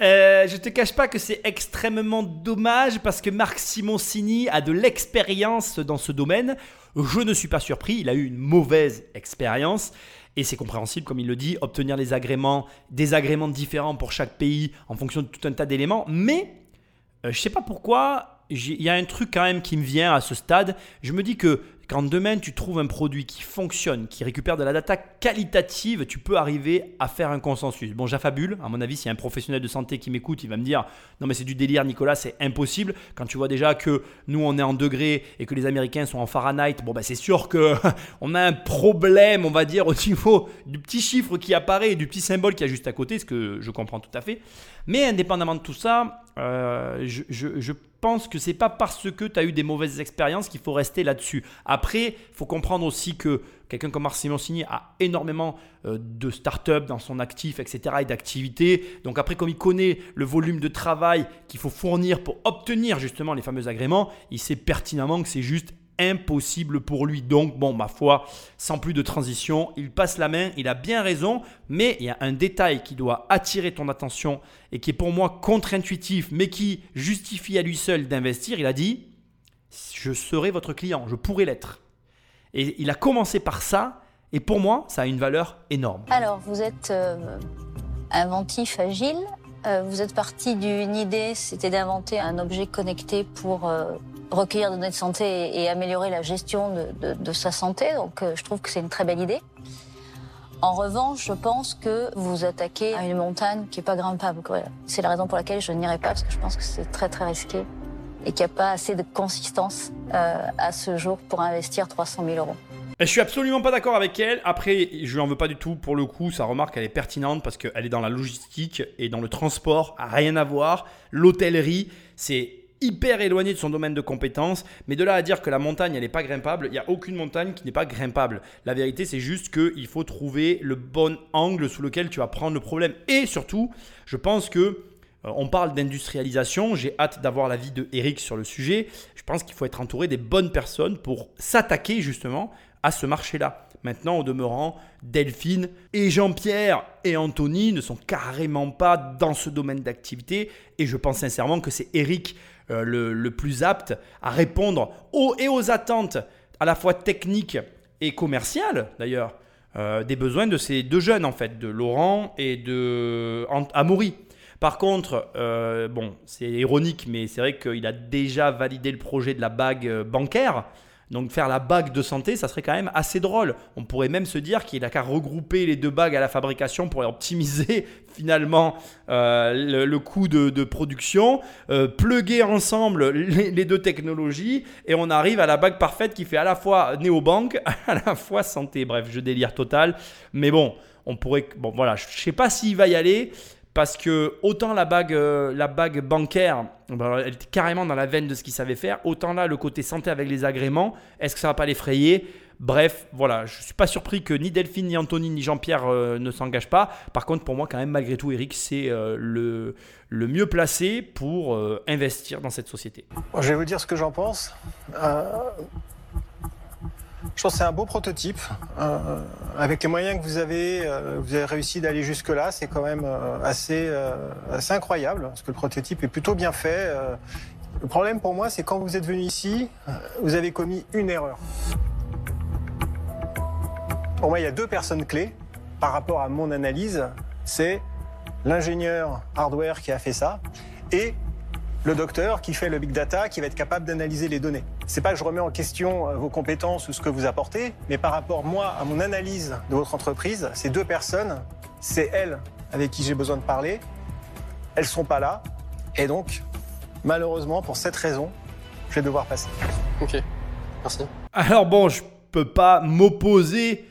Euh, je te cache pas que c'est extrêmement dommage parce que Marc Simoncini a de l'expérience dans ce domaine. Je ne suis pas surpris, il a eu une mauvaise expérience et c'est compréhensible, comme il le dit, obtenir les agréments, des agréments différents pour chaque pays en fonction de tout un tas d'éléments. Mais je euh, je sais pas pourquoi, il y a un truc quand même qui me vient à ce stade. Je me dis que quand demain tu trouves un produit qui fonctionne, qui récupère de la data qualitative, tu peux arriver à faire un consensus. Bon, j'affabule, à mon avis, s'il y a un professionnel de santé qui m'écoute, il va me dire Non, mais c'est du délire, Nicolas, c'est impossible. Quand tu vois déjà que nous, on est en degrés et que les Américains sont en Fahrenheit, bon, ben, c'est sûr qu'on *laughs* a un problème, on va dire, au niveau du petit chiffre qui apparaît et du petit symbole qui est juste à côté, ce que je comprends tout à fait. Mais indépendamment de tout ça, euh, je, pense que c'est pas parce que tu as eu des mauvaises expériences qu'il faut rester là-dessus. Après, il faut comprendre aussi que quelqu'un comme Marc Simoncini a énormément euh, de start-up dans son actif, etc. et d'activités. Donc après, comme il connaît le volume de travail qu'il faut fournir pour obtenir justement les fameux agréments, il sait pertinemment que c'est juste impossible pour lui. Donc, bon, ma foi, sans plus de transition, il passe la main, il a bien raison, mais il y a un détail qui doit attirer ton attention et qui est pour moi contre-intuitif, mais qui justifie à lui seul d'investir. Il a dit, je serai votre client, je pourrai l'être. Et il a commencé par ça, et pour moi, ça a une valeur énorme. Alors, vous êtes euh, inventif, agile. Euh, vous êtes parti d'une idée, c'était d'inventer un objet connecté pour euh, recueillir des données de santé et, améliorer la gestion de, sa santé. Donc euh, je trouve que c'est une très belle idée. En revanche, je pense que vous attaquez à une montagne qui n'est pas grimpable. C'est la raison pour laquelle je n'irai pas, parce que je pense que c'est très très risqué et qu'il n'y a pas assez de consistance euh, à ce jour pour investir 300 000 euros. Je suis absolument pas d'accord avec elle. Après, je lui en veux pas du tout. Pour le coup, sa remarque, elle est pertinente parce qu'elle est dans la logistique et dans le transport, rien à voir. L'hôtellerie, c'est hyper éloigné de son domaine de compétences, mais de là à dire que la montagne, n'est pas grimpable, il n'y a aucune montagne qui n'est pas grimpable. La vérité, c'est juste qu'il faut trouver le bon angle sous lequel tu vas prendre le problème. Et surtout, je pense que euh, on parle d'industrialisation, j'ai hâte d'avoir l'avis de Eric sur le sujet. Je pense qu'il faut être entouré des bonnes personnes pour s'attaquer justement à ce marché-là. Maintenant, au demeurant, Delphine et Jean-Pierre et Anthony ne sont carrément pas dans ce domaine d'activité. Et je pense sincèrement que c'est Eric euh, le, plus apte à répondre aux et aux attentes à la fois techniques et commerciales d'ailleurs euh, des besoins de ces deux jeunes en fait, de Laurent et de Amaury. Par contre, euh, bon, c'est ironique, mais c'est vrai qu'il a déjà validé le projet de la bague bancaire. Donc faire la bague de santé, ça serait quand même assez drôle. On pourrait même se dire qu'il a qu'à regrouper les deux bagues à la fabrication pour *laughs* optimiser finalement euh, le, coût de, production, euh, pluguer ensemble *laughs* les, deux technologies et on arrive à la bague parfaite qui fait à la fois néobanque, *laughs* à la fois santé. Bref, je délire total. Mais bon, on pourrait... Bon voilà, je ne sais pas s'il va y aller parce que autant la bague, euh, la bague bancaire, ben, elle était carrément dans la veine de ce qu'il savait faire, autant là, le côté santé avec les agréments, est-ce que ça va pas l'effrayer? Bref, voilà, je ne suis pas surpris que ni Delphine, ni Anthony, ni Jean-Pierre euh, ne s'engagent pas. Par contre, pour moi, quand même, malgré tout, Eric, c'est euh, le, le mieux placé pour investir dans cette société. Je vais vous dire ce que j'en pense. Je pense que c'est un beau prototype. Euh, avec les moyens que vous avez, euh, vous avez réussi d'aller jusque-là. C'est quand même euh, assez, assez incroyable, parce que le prototype est plutôt bien fait. le problème pour moi, c'est quand vous êtes venu ici, vous avez commis une erreur. Pour moi, il y a deux personnes clés par rapport à mon analyse. C'est l'ingénieur hardware qui a fait ça et le docteur qui fait le big data, qui va être capable d'analyser les données. C'est pas que je remets en question euh, vos compétences ou ce que vous apportez, mais par rapport, moi, à mon analyse de votre entreprise, ces deux personnes, c'est elles avec qui j'ai besoin de parler. Elles sont pas là. Et donc, malheureusement, pour cette raison, je vais devoir passer. Ok, merci. Alors bon, je peux pas m'opposer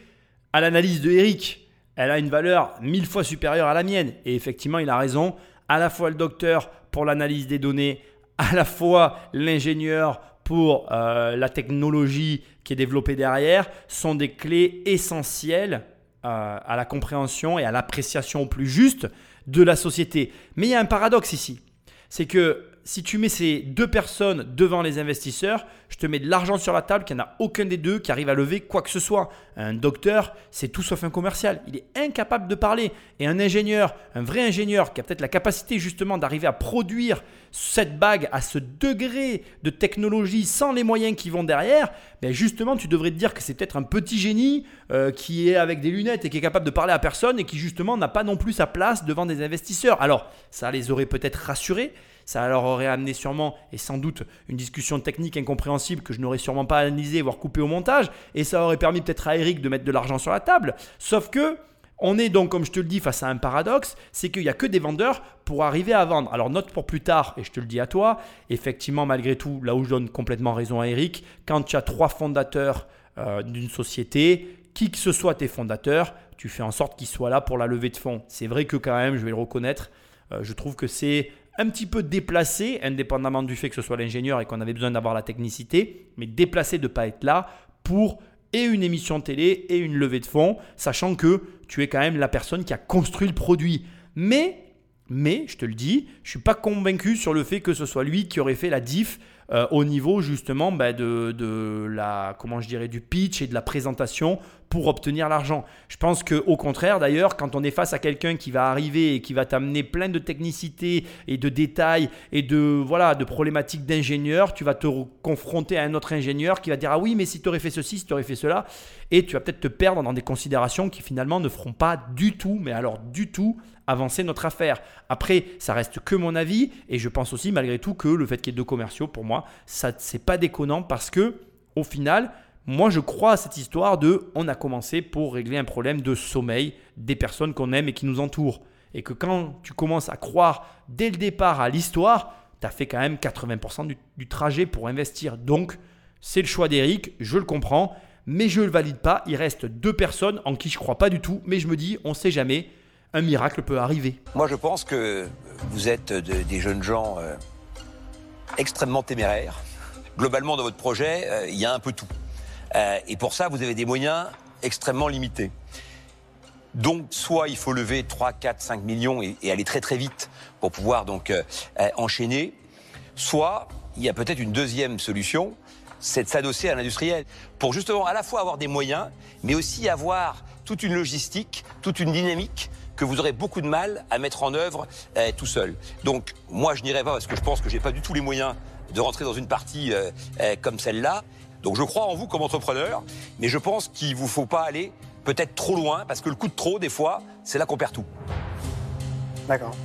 à l'analyse de Eric. Elle a une valeur mille fois supérieure à la mienne. Et effectivement, il a raison. À la fois le docteur pour l'analyse des données, à la fois l'ingénieur pour euh, la technologie qui est développée derrière sont des clés essentielles euh, à la compréhension et à l'appréciation plus juste de la société. Mais il y a un paradoxe ici. C'est que si tu mets ces deux personnes devant les investisseurs, je te mets de l'argent sur la table qu'il n'y en a aucun des deux qui arrive à lever quoi que ce soit. Un docteur, c'est tout sauf un commercial. Il est incapable de parler. Et un ingénieur, un vrai ingénieur qui a peut-être la capacité justement d'arriver à produire cette bague à ce degré de technologie sans les moyens qui vont derrière, ben justement tu devrais te dire que c'est peut-être un petit génie euh, qui est avec des lunettes et qui est capable de parler à personne et qui justement n'a pas non plus sa place devant des investisseurs. Alors ça les aurait peut-être rassurés, ça leur aurait amené sûrement et sans doute une discussion technique incompréhensible que je n'aurais sûrement pas analysée, voire coupée au montage, et ça aurait permis peut-être à Eric de mettre de l'argent sur la table. Sauf que on est donc, comme je te le dis, face à un paradoxe, c'est qu'il n'y a que des vendeurs pour arriver à vendre. Alors note pour plus tard, et je te le dis à toi, effectivement, malgré tout, là où je donne complètement raison à Eric, quand tu as trois fondateurs euh, d'une société, qui que ce soit tes fondateurs, tu fais en sorte qu'ils soient là pour la levée de fonds. C'est vrai que quand même, je vais le reconnaître, euh, je trouve que c'est un petit peu déplacé, indépendamment du fait que ce soit l'ingénieur et qu'on avait besoin d'avoir la technicité, mais déplacé de ne pas être là pour et une émission télé et une levée de fonds, sachant que tu es quand même la personne qui a construit le produit. Mais, mais, je te le dis, je ne suis pas convaincu sur le fait que ce soit lui qui aurait fait la diff euh, au niveau justement bah, de, la, comment je dirais, du pitch et de la présentation pour obtenir l'argent. Je pense que au contraire, d'ailleurs, quand on est face à quelqu'un qui va arriver et qui va t'amener plein de technicité et de détails et de voilà de problématiques d'ingénieur, tu vas te confronter à un autre ingénieur qui va dire ah oui mais si tu aurais fait ceci, si tu aurais fait cela, et tu vas peut-être te perdre dans des considérations qui finalement ne feront pas du tout, mais alors du tout avancer notre affaire. Après, ça reste que mon avis et je pense aussi malgré tout que le fait qu'il y ait deux commerciaux, pour moi, ça c'est pas déconnant parce que au final, moi je crois à cette histoire de on a commencé pour régler un problème de sommeil des personnes qu'on aime et qui nous entourent. Et que quand tu commences à croire dès le départ à l'histoire, tu as fait quand même 80% du, trajet pour investir. Donc, c'est le choix d'Eric, je le comprends, mais je ne le valide pas. Il reste deux personnes en qui je crois pas du tout, mais je me dis, on ne sait jamais un miracle peut arriver. Moi, je pense que vous êtes des jeunes gens euh, extrêmement téméraires. Globalement, dans votre projet, euh, il y a un peu tout. Euh, et pour ça, vous avez des moyens extrêmement limités. Donc, soit il faut lever 3, 4, 5 millions et, aller très très vite pour pouvoir donc enchaîner, soit il y a peut-être une deuxième solution, c'est de s'adosser à l'industriel pour justement à la fois avoir des moyens, mais aussi avoir toute une logistique, toute une dynamique que vous aurez beaucoup de mal à mettre en œuvre euh, tout seul. Donc moi je n'irai pas parce que je pense que j'ai pas du tout les moyens de rentrer dans une partie euh, euh, comme celle-là. Donc je crois en vous comme entrepreneur, mais je pense qu'il vous faut pas aller peut-être trop loin parce que le coup de trop des fois, c'est là qu'on perd tout. D'accord.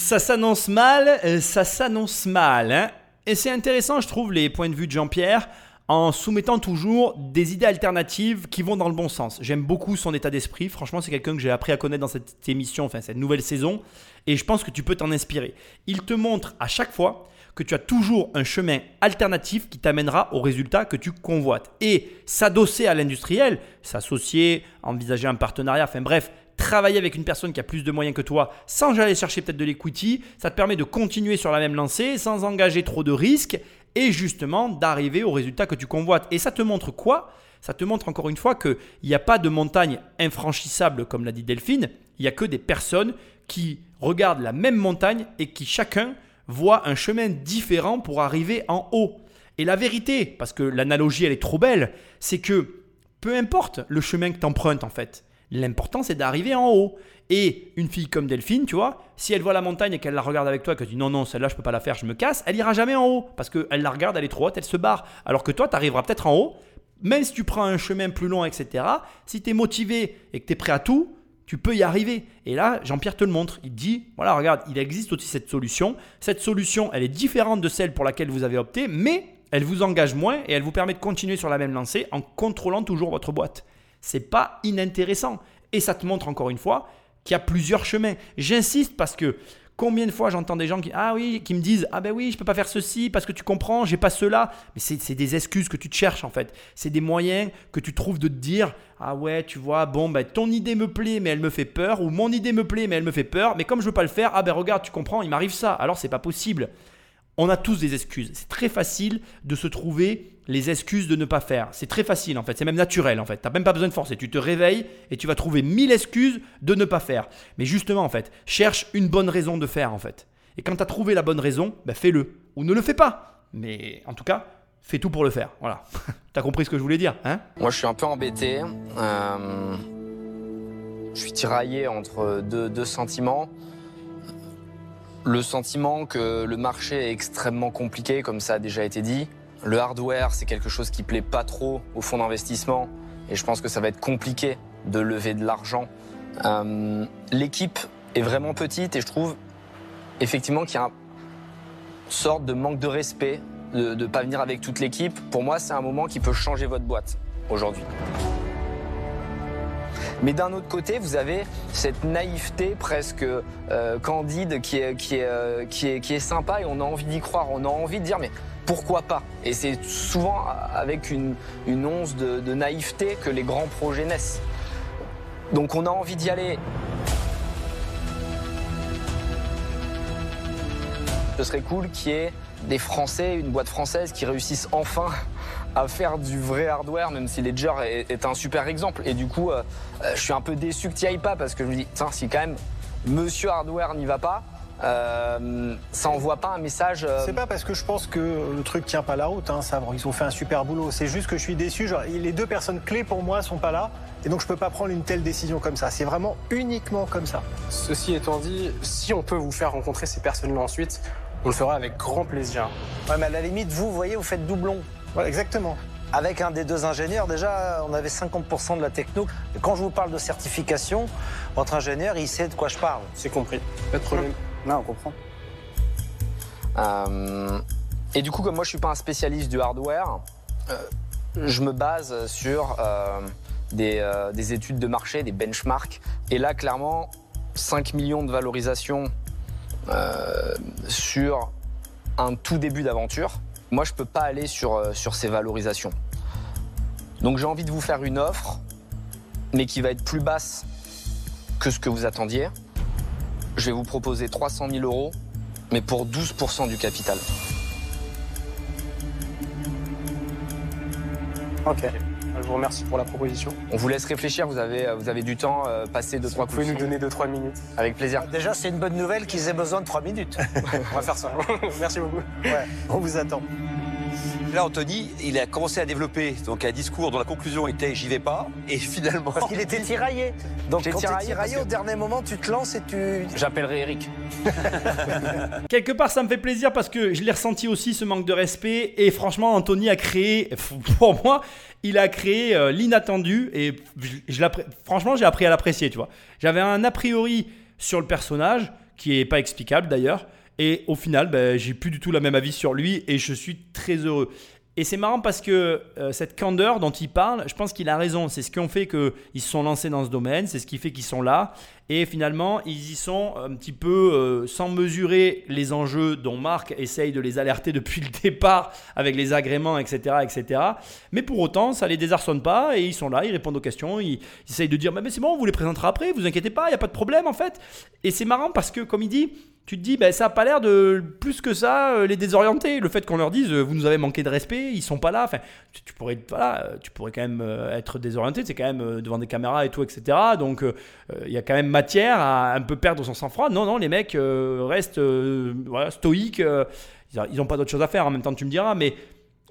Ça s'annonce mal, ça s'annonce mal. Hein Et c'est intéressant, je trouve, les points de vue de Jean-Pierre en soumettant toujours des idées alternatives qui vont dans le bon sens. J'aime beaucoup son état d'esprit. Franchement, c'est quelqu'un que j'ai appris à connaître dans cette émission, enfin cette nouvelle saison. Et je pense que tu peux t'en inspirer. Il te montre à chaque fois que tu as toujours un chemin alternatif qui t'amènera au résultat que tu convoites. Et s'adosser à l'industriel, s'associer, envisager un partenariat, enfin bref, travailler avec une personne qui a plus de moyens que toi sans aller chercher peut-être de l'equity, ça te permet de continuer sur la même lancée sans engager trop de risques et justement d'arriver au résultat que tu convoites. Et ça te montre quoi? Ça te montre encore une fois qu'il n'y a pas de montagne infranchissable, comme l'a dit Delphine, il n'y a que des personnes qui regardent la même montagne et qui chacun voit un chemin différent pour arriver en haut. Et la vérité, parce que l'analogie elle est trop belle, c'est que peu importe le chemin que tu empruntes en fait, l'important c'est d'arriver en haut. Et une fille comme Delphine, tu vois, si elle voit la montagne et qu'elle la regarde avec toi, que tu dis non, non, celle-là je peux pas la faire, je me casse, elle ira jamais en haut parce qu'elle la regarde, elle est trop haute, elle se barre. Alors que toi, tu arriveras peut-être en haut, même si tu prends un chemin plus long, etc. Si tu es motivé et que tu es prêt à tout, tu peux y arriver. Et là, Jean-Pierre te le montre. Il dit, voilà, regarde, il existe aussi cette solution. Cette solution, elle est différente de celle pour laquelle vous avez opté, mais elle vous engage moins et elle vous permet de continuer sur la même lancée en contrôlant toujours votre boîte. C'est pas inintéressant. Et ça te montre encore une fois qu'il y a plusieurs chemins. J'insiste parce que Combien de fois j'entends des gens qui, ah oui, qui me disent Ah ben oui, je peux pas faire ceci parce que tu comprends, j'ai pas cela. Mais c'est des excuses que tu te cherches en fait. C'est des moyens que tu trouves de te dire Ah ouais, tu vois, bon, ben ton idée me plaît, mais elle me fait peur. Ou mon idée me plaît, mais elle me fait peur. Mais comme je veux pas le faire, ah ben regarde, tu comprends, il m'arrive ça. Alors c'est pas possible. On a tous des excuses. C'est très facile de se trouver les excuses de ne pas faire. C'est très facile en fait, c'est même naturel en fait. Tu n'as même pas besoin de forcer. Tu te réveilles et tu vas trouver mille excuses de ne pas faire. Mais justement en fait, cherche une bonne raison de faire en fait. Et quand tu as trouvé la bonne raison, bah, fais-le. Ou ne le fais pas. Mais en tout cas, fais tout pour le faire. Voilà. *laughs* tu as compris ce que je voulais dire hein? Moi je suis un peu embêté. Euh, je suis tiraillé entre deux sentiments le sentiment que le marché est extrêmement compliqué, comme ça a déjà été dit. Le hardware, c'est quelque chose qui plaît pas trop aux fonds d'investissement et je pense que ça va être compliqué de lever de l'argent. Euh, l'équipe est vraiment petite et je trouve effectivement qu'il y a une sorte de manque de respect de ne pas venir avec toute l'équipe. Pour moi, c'est un moment qui peut changer votre boîte aujourd'hui. Mais d'un autre côté, vous avez cette naïveté presque euh, candide qui est, euh, qui, est, qui est sympa et on a envie d'y croire. On a envie de dire, mais pourquoi pas? Et c'est souvent avec une, once de, de naïveté que les grands projets naissent. Donc on a envie d'y aller. Ce serait cool qu'il y ait des Français, une boîte française qui réussisse enfin à faire du vrai hardware, même si Ledger est, un super exemple. Et du coup, euh, euh, je suis un peu déçu que tu n'y ailles pas parce que je me dis, tiens, si quand même Monsieur Hardware n'y va pas, euh, ça envoie pas un message. C'est pas parce que je pense que le truc tient pas la route, hein, ça, ils ont fait un super boulot. C'est juste que je suis déçu. Genre, les deux personnes clés pour moi sont pas là, et donc je peux pas prendre une telle décision comme ça. C'est vraiment uniquement comme ça. Ceci étant dit, si on peut vous faire rencontrer ces personnes-là ensuite, on le fera avec grand plaisir. Ouais, mais à la limite, vous, vous voyez, vous faites doublon. Voilà, exactement. Avec un des deux ingénieurs, déjà, on avait 50% de la techno. Et quand je vous parle de certification, votre ingénieur, il sait de quoi je parle. C'est compris. Pas de problème. Non, on comprend. Euh, et du coup, comme moi, je suis pas un spécialiste du hardware, euh, je me base sur euh, des, des études de marché, des benchmarks. Et là, clairement, 5 millions de valorisation euh, sur un tout début d'aventure, moi je peux pas aller sur, euh, sur ces valorisations. Donc j'ai envie de vous faire une offre, mais qui va être plus basse que ce que vous attendiez. Je vais vous proposer 300 000 euros, mais pour 12% du capital. Ok. Je vous remercie pour la proposition. On vous laisse réfléchir, vous avez, vous avez du temps, euh, passer 2-3 Vous pouvez nous donner 2-3 minutes. Avec plaisir. Déjà, c'est une bonne nouvelle qu'ils aient besoin de 3 minutes. *laughs* on va faire ça. *laughs* Merci beaucoup. Ouais, on vous attend. Là, Anthony, il a commencé à développer donc un discours dont la conclusion était j'y vais pas, et finalement. Parce qu'il était *laughs* tiraillé. Donc quand tiraillé, tiraillé au dernier moment, tu te lances et tu. *laughs* J'appellerai Eric. *laughs* Quelque part, ça me fait plaisir parce que je l'ai ressenti aussi ce manque de respect. Et franchement, Anthony a créé, pour moi, il a créé euh, l'inattendu. Et je, franchement, j'ai appris à l'apprécier, tu vois. J'avais un a priori sur le personnage qui est pas explicable d'ailleurs. Et au final, ben, j'ai plus du tout la même avis sur lui et je suis très heureux. Et c'est marrant parce que euh, cette candeur dont il parle, je pense qu'il a raison. C'est ce qui ont fait qu'ils se sont lancés dans ce domaine, c'est ce qui fait qu'ils sont là. Et finalement, ils y sont un petit peu euh, sans mesurer les enjeux dont Marc essaye de les alerter *laughs* depuis le départ avec les agréments, etc. etc. Mais pour autant, ça les désarçonne pas et ils sont là, ils répondent aux questions, ils, essayent de dire mais c'est bon, on vous les présentera après, vous inquiétez pas, il n'y a pas de problème en fait. Et c'est marrant parce que, comme il dit, tu te dis, ben, ça a pas l'air de plus que ça euh, les désorienter. Le fait qu'on leur dise, euh, vous nous avez manqué de respect, ils sont pas là. Enfin, tu, pourrais, voilà, euh, tu pourrais quand même être désorienté. C'est quand même devant des caméras et tout, etc. Donc, il y a quand même matière à un peu perdre son sang-froid. Non, non, les mecs restent stoïques. ils a- ils ont pas d'autre chose à faire. En même temps, tu me diras, mais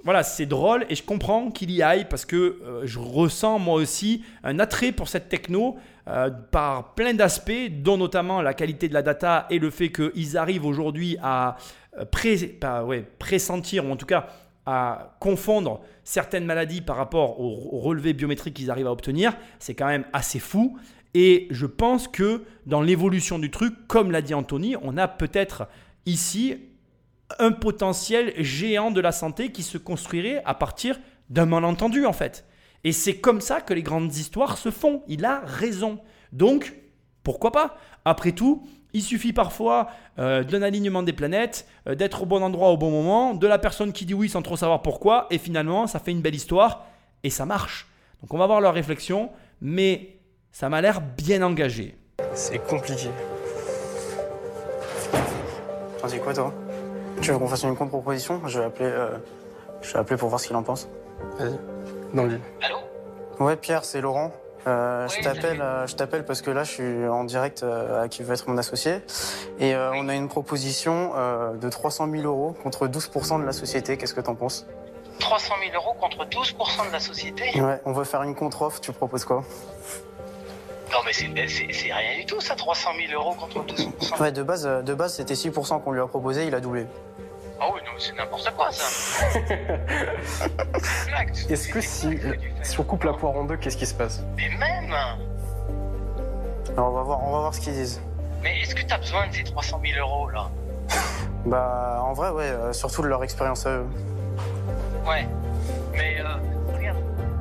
voilà, c'est drôle et je comprends qu'il y aille parce que euh, je ressens moi aussi un attrait pour cette techno euh, par plein d'aspects, dont notamment la qualité de la data et le fait qu'ils arrivent aujourd'hui à euh, pressentir, ou en tout cas à confondre certaines maladies par rapport au, au relevé biométrique qu'ils arrivent à obtenir, c'est quand même assez fou. Et je pense que dans l'évolution du truc, comme l'a dit Anthony, on a peut-être ici un potentiel géant de la santé qui se construirait à partir d'un malentendu en fait. Et c'est comme ça que les grandes histoires se font. Il a raison. Donc, pourquoi pas? Après tout, il suffit parfois euh, d'un alignement des planètes, euh, d'être au bon endroit au bon moment, de la personne qui dit oui sans trop savoir pourquoi, et finalement, ça fait une belle histoire et ça marche. Donc, on va voir leur réflexion, mais ça m'a l'air bien engagé. C'est compliqué. T'en dis quoi, toi? Tu veux qu'on fasse une contre-proposition? Je vais appeler, euh, je vais appeler pour voir ce qu'il en pense. Vas-y. Dans le lit. Ouais, Pierre, c'est Laurent. Euh, je t'appelle, euh, je t'appelle parce que là, je suis en direct euh, à qui veut être mon associé, et euh, on a une proposition euh, de 300 000 euros contre 12% de la société. Qu'est-ce que t'en penses? 300 000 euros contre 12% de la société? Ouais, on veut faire une contre-offre. Tu proposes quoi? Non, mais c'est rien du tout, ça, 300 000 euros contre 12%. Ouais, de base, euh, de base, c'était 6% qu'on lui a proposé. Il a doublé. Ah oui, non, mais c'est n'importe quoi, ça. *laughs* Est-ce que si, si on coupe la poire en deux, qu'est-ce qui se passe? Mais même Alors, on va voir, on va voir ce qu'ils disent. Mais est-ce que t'as besoin de ces 300 000 euros, là? Bah, en vrai, ouais, euh, surtout de leur expérience à eux. Ouais. Mais, euh.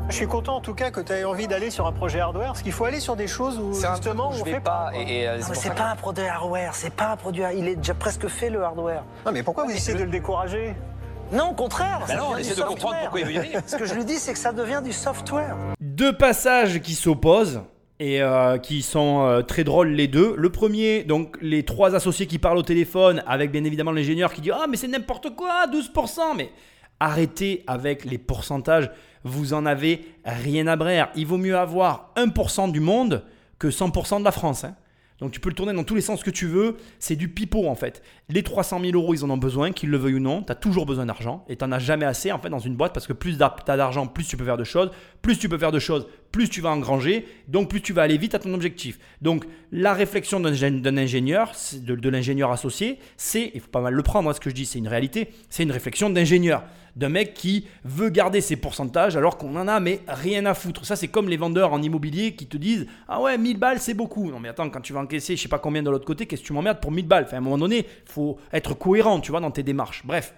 Je suis content en tout cas que tu aies envie d'aller sur un projet hardware, parce qu'il faut aller sur des choses où C'est un- justement je on vais fait pas. et, et, euh, Non, c'est pas un produit hardware, c'est pas un produit. Il est déjà presque fait le hardware. Non mais pourquoi vous essayez de le décourager? Non, au contraire. Bah non, on essaie de comprendre software. pourquoi il veut y aller. Ce que je lui dis, c'est que ça devient du software. deux passages qui s'opposent et euh, qui sont euh, très drôles les deux. Le premier, donc les trois associés qui parlent au téléphone avec bien évidemment l'ingénieur qui dit Ah mais c'est n'importe quoi, 12%, mais arrêtez avec les pourcentages, vous en avez rien à brère. Il vaut mieux avoir 1% du monde que 100% de la France. hein. Donc tu peux le tourner dans tous les sens que tu veux, c'est du pipeau en fait. Les 300 000 euros, ils en ont besoin, qu'ils le veuillent ou non, tu as toujours besoin d'argent et tu n'en as jamais assez en fait dans une boîte parce que plus tu as d'argent, plus tu peux faire de choses, plus tu peux faire de choses, plus tu vas engranger, donc plus tu vas aller vite à ton objectif. Donc la réflexion d'un gé- d'un ingénieur, de, l'ingénieur associé, c'est, il faut pas mal le prendre, hein, ce que je dis, c'est une réalité, c'est une réflexion d'ingénieur, d'un mec qui veut garder ses pourcentages alors qu'on en a mais rien à foutre. Ça c'est comme les vendeurs en immobilier qui te disent ah ouais 1000 balles c'est beaucoup. Non mais attends quand tu vas encaisser je sais pas combien de l'autre côté, qu'est-ce que tu m'emmerdes pour 1000 balles? Enfin à un moment donné, être cohérent, tu vois, dans tes démarches. Bref.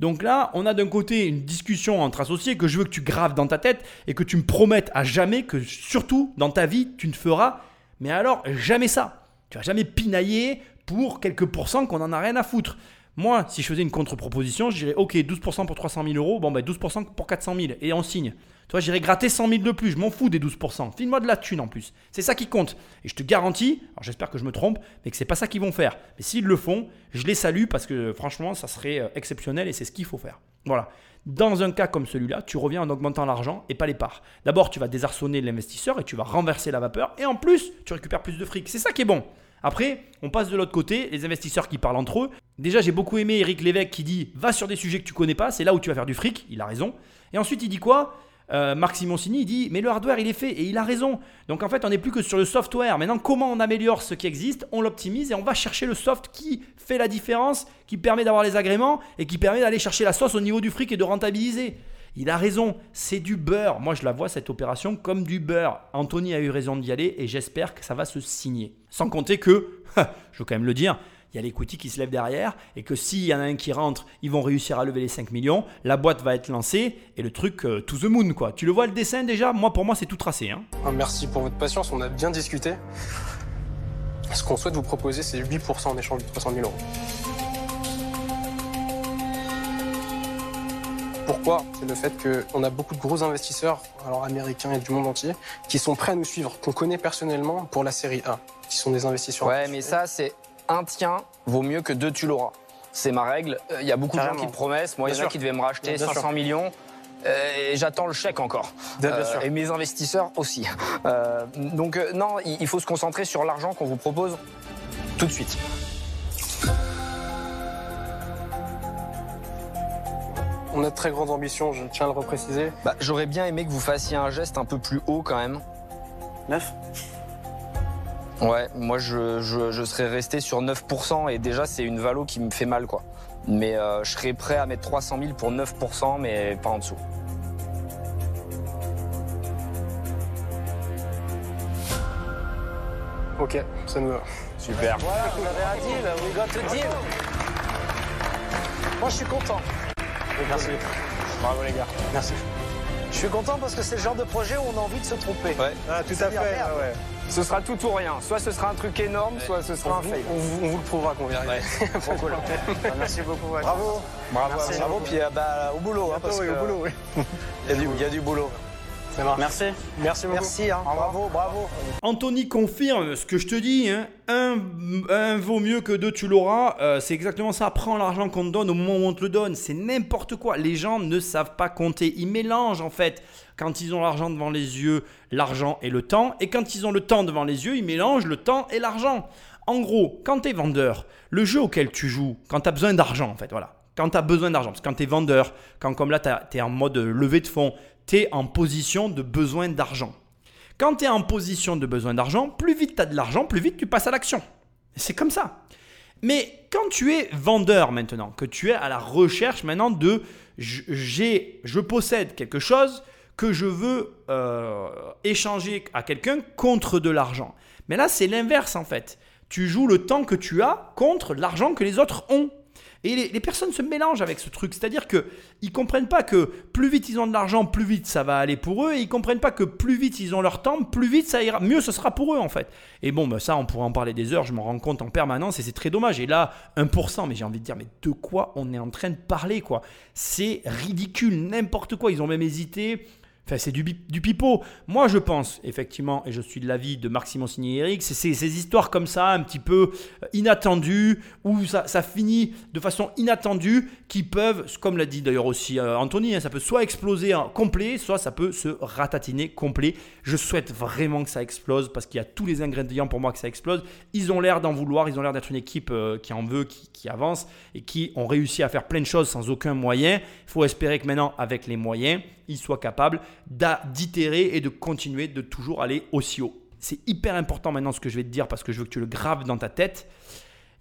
Donc là, on a d'un côté une discussion entre associés que je veux que tu graves dans ta tête et que tu me promettes à jamais que surtout dans ta vie, tu ne feras, mais alors jamais ça. Tu vas jamais pinailler pour quelques pourcents qu'on en a rien à foutre. Moi, si je faisais une contre-proposition, je dirais ok, 12% pour 300 000 euros, bon ben 12% pour 400 000 et on signe. Tu vois, j'irais gratter 100 000 de plus, je m'en fous des 12%. File-moi de la thune en plus. C'est ça qui compte. Et je te garantis, alors j'espère que je me trompe, mais que c'est pas ça qu'ils vont faire. Mais s'ils le font, je les salue parce que franchement, ça serait euh, exceptionnel et c'est ce qu'il faut faire. Voilà. Dans un cas comme celui-là, tu reviens en augmentant l'argent et pas les parts. D'abord, tu vas désarçonner l'investisseur et tu vas renverser la vapeur et en plus, tu récupères plus de fric. C'est ça qui est bon. Après, on passe de l'autre côté, les investisseurs qui parlent entre eux. Déjà, j'ai beaucoup aimé Eric Lévesque qui dit va sur des sujets que tu connais pas, c'est là où tu vas faire du fric. Il a raison. Et ensuite, il dit quoi? Euh, Marc Simoncini dit mais le hardware il est fait et il a raison. Donc en fait on n'est plus que sur le software. Maintenant comment on améliore ce qui existe, on l'optimise et on va chercher le soft qui fait la différence, qui permet d'avoir les agréments et qui permet d'aller chercher la sauce au niveau du fric et de rentabiliser. Il a raison, c'est du beurre. Moi, je la vois, cette opération, comme du beurre. Anthony a eu raison d'y aller et j'espère que ça va se signer. Sans compter que, *laughs* je veux quand même le dire, il y a l'equity qui se lève derrière et que s'il y en a un qui rentre, ils vont réussir à lever les 5 millions, la boîte va être lancée et le truc euh, to the moon, quoi. Tu le vois le dessin déjà? Moi, pour moi, c'est tout tracé. Hein. Ah, Merci pour votre patience, on a bien discuté. Ce qu'on souhaite vous proposer, c'est 8% en échange de 300 000 euros. Pourquoi? C'est le fait qu'on a beaucoup de gros investisseurs, alors américains et du monde entier, qui sont prêts à nous suivre, qu'on connaît personnellement pour la série A, qui sont des investisseurs. Ouais, mais ça, c'est un tien vaut mieux que deux tu l'auras. C'est ma règle. Il y a beaucoup de gens qui promettent. Moi, il y en a qui devaient me racheter Bien sûr. 500 millions. euh, Et j'attends le chèque encore. Bien Euh, sûr. et mes investisseurs aussi. Euh, donc euh, non, il il faut se concentrer sur l'argent qu'on vous propose tout de suite. On a de très grandes ambitions, je tiens à le repréciser. Bah, J'aurais bien aimé que vous fassiez un geste un peu plus haut quand même. Neuf Ouais, moi je, je, je serais resté sur 9% et déjà c'est une valo qui me fait mal quoi. Mais euh, je serais prêt à mettre 300 000 pour 9%, mais pas en dessous. Ok, ça nous va. Super. Voilà, vous avez un deal, we got a deal. Moi, je suis content. Merci. Bravo les gars. Merci. Je suis content parce que c'est le genre de projet où on a envie de se tromper. Ouais. Ah, tout à fait. ouais. Ce sera tout ou rien. Soit ce sera un truc énorme, soit ce On sera un vous, fail. on vous- on vous le prouvera qu'on *laughs* cool. Bah, Merci beaucoup. ouais. Bravo. Bravo, Merci. bravo. Puis euh, bah, au boulot, hein, parce oui, que au boulot, oui. il y, a du- il y a du boulot. Ça marche. Merci. Merci beaucoup. Merci, hein. bravo, bravo. Anthony confirme ce que je te dis. Hein. Un, un vaut mieux que deux, tu l'auras. Euh, c'est exactement ça. Prends l'argent qu'on te donne au moment où on te le donne. C'est n'importe quoi. Les gens ne savent pas compter. Ils mélangent en fait. Quand ils ont l'argent devant les yeux, l'argent et le temps. Et quand ils ont le temps devant les yeux, ils mélangent le temps et l'argent. En gros, quand tu es vendeur, le jeu auquel tu joues, quand tu as besoin d'argent en fait, voilà. Quand tu as besoin d'argent, parce que quand tu es vendeur, quand comme là tu es en mode levée de fonds, en position de besoin d'argent. Quand tu es en position de besoin d'argent, plus vite tu as de l'argent, plus vite tu passes à l'action. C'est comme ça. Mais quand tu es vendeur maintenant, que tu es à la recherche maintenant de j'ai, je possède quelque chose que je veux euh, échanger à quelqu'un contre de l'argent. Mais là, c'est l'inverse en fait. Tu joues le temps que tu as contre l'argent que les autres ont. Et les, personnes se mélangent avec ce truc. C'est-à-dire qu'ils ne comprennent pas que plus vite ils ont de l'argent, plus vite ça va aller pour eux. Et ils ne comprennent pas que plus vite ils ont leur temps, plus vite ça ira. Mieux ce sera pour eux en fait. Et bon, bah, ça, on pourrait en parler des heures. Je m'en rends compte en permanence et c'est très dommage. Et là, 1%, mais j'ai envie de dire, mais de quoi on est en train de parler quoi? C'est ridicule, n'importe quoi. Ils ont même hésité. Enfin, c'est du, pipeau. Moi, je pense, effectivement, et je suis de l'avis de Marc Simoncini et Eric, c'est ces, histoires comme ça, un petit peu euh, inattendues, où ça, ça finit de façon inattendue, qui peuvent, comme l'a dit d'ailleurs aussi euh, Anthony, hein, ça peut soit exploser en complet, soit ça peut se ratatiner complet. Je souhaite vraiment que ça explose, parce qu'il y a tous les ingrédients pour moi que ça explose. Ils ont l'air d'en vouloir, ils ont l'air d'être une équipe euh, qui en veut, qui, qui avance, et qui ont réussi à faire plein de choses sans aucun moyen. Il faut espérer que maintenant, avec les moyens, ils soient capables d'a- d'itérer et de continuer de toujours aller aussi haut. C'est hyper important maintenant ce que je vais te dire parce que je veux que tu le graves dans ta tête.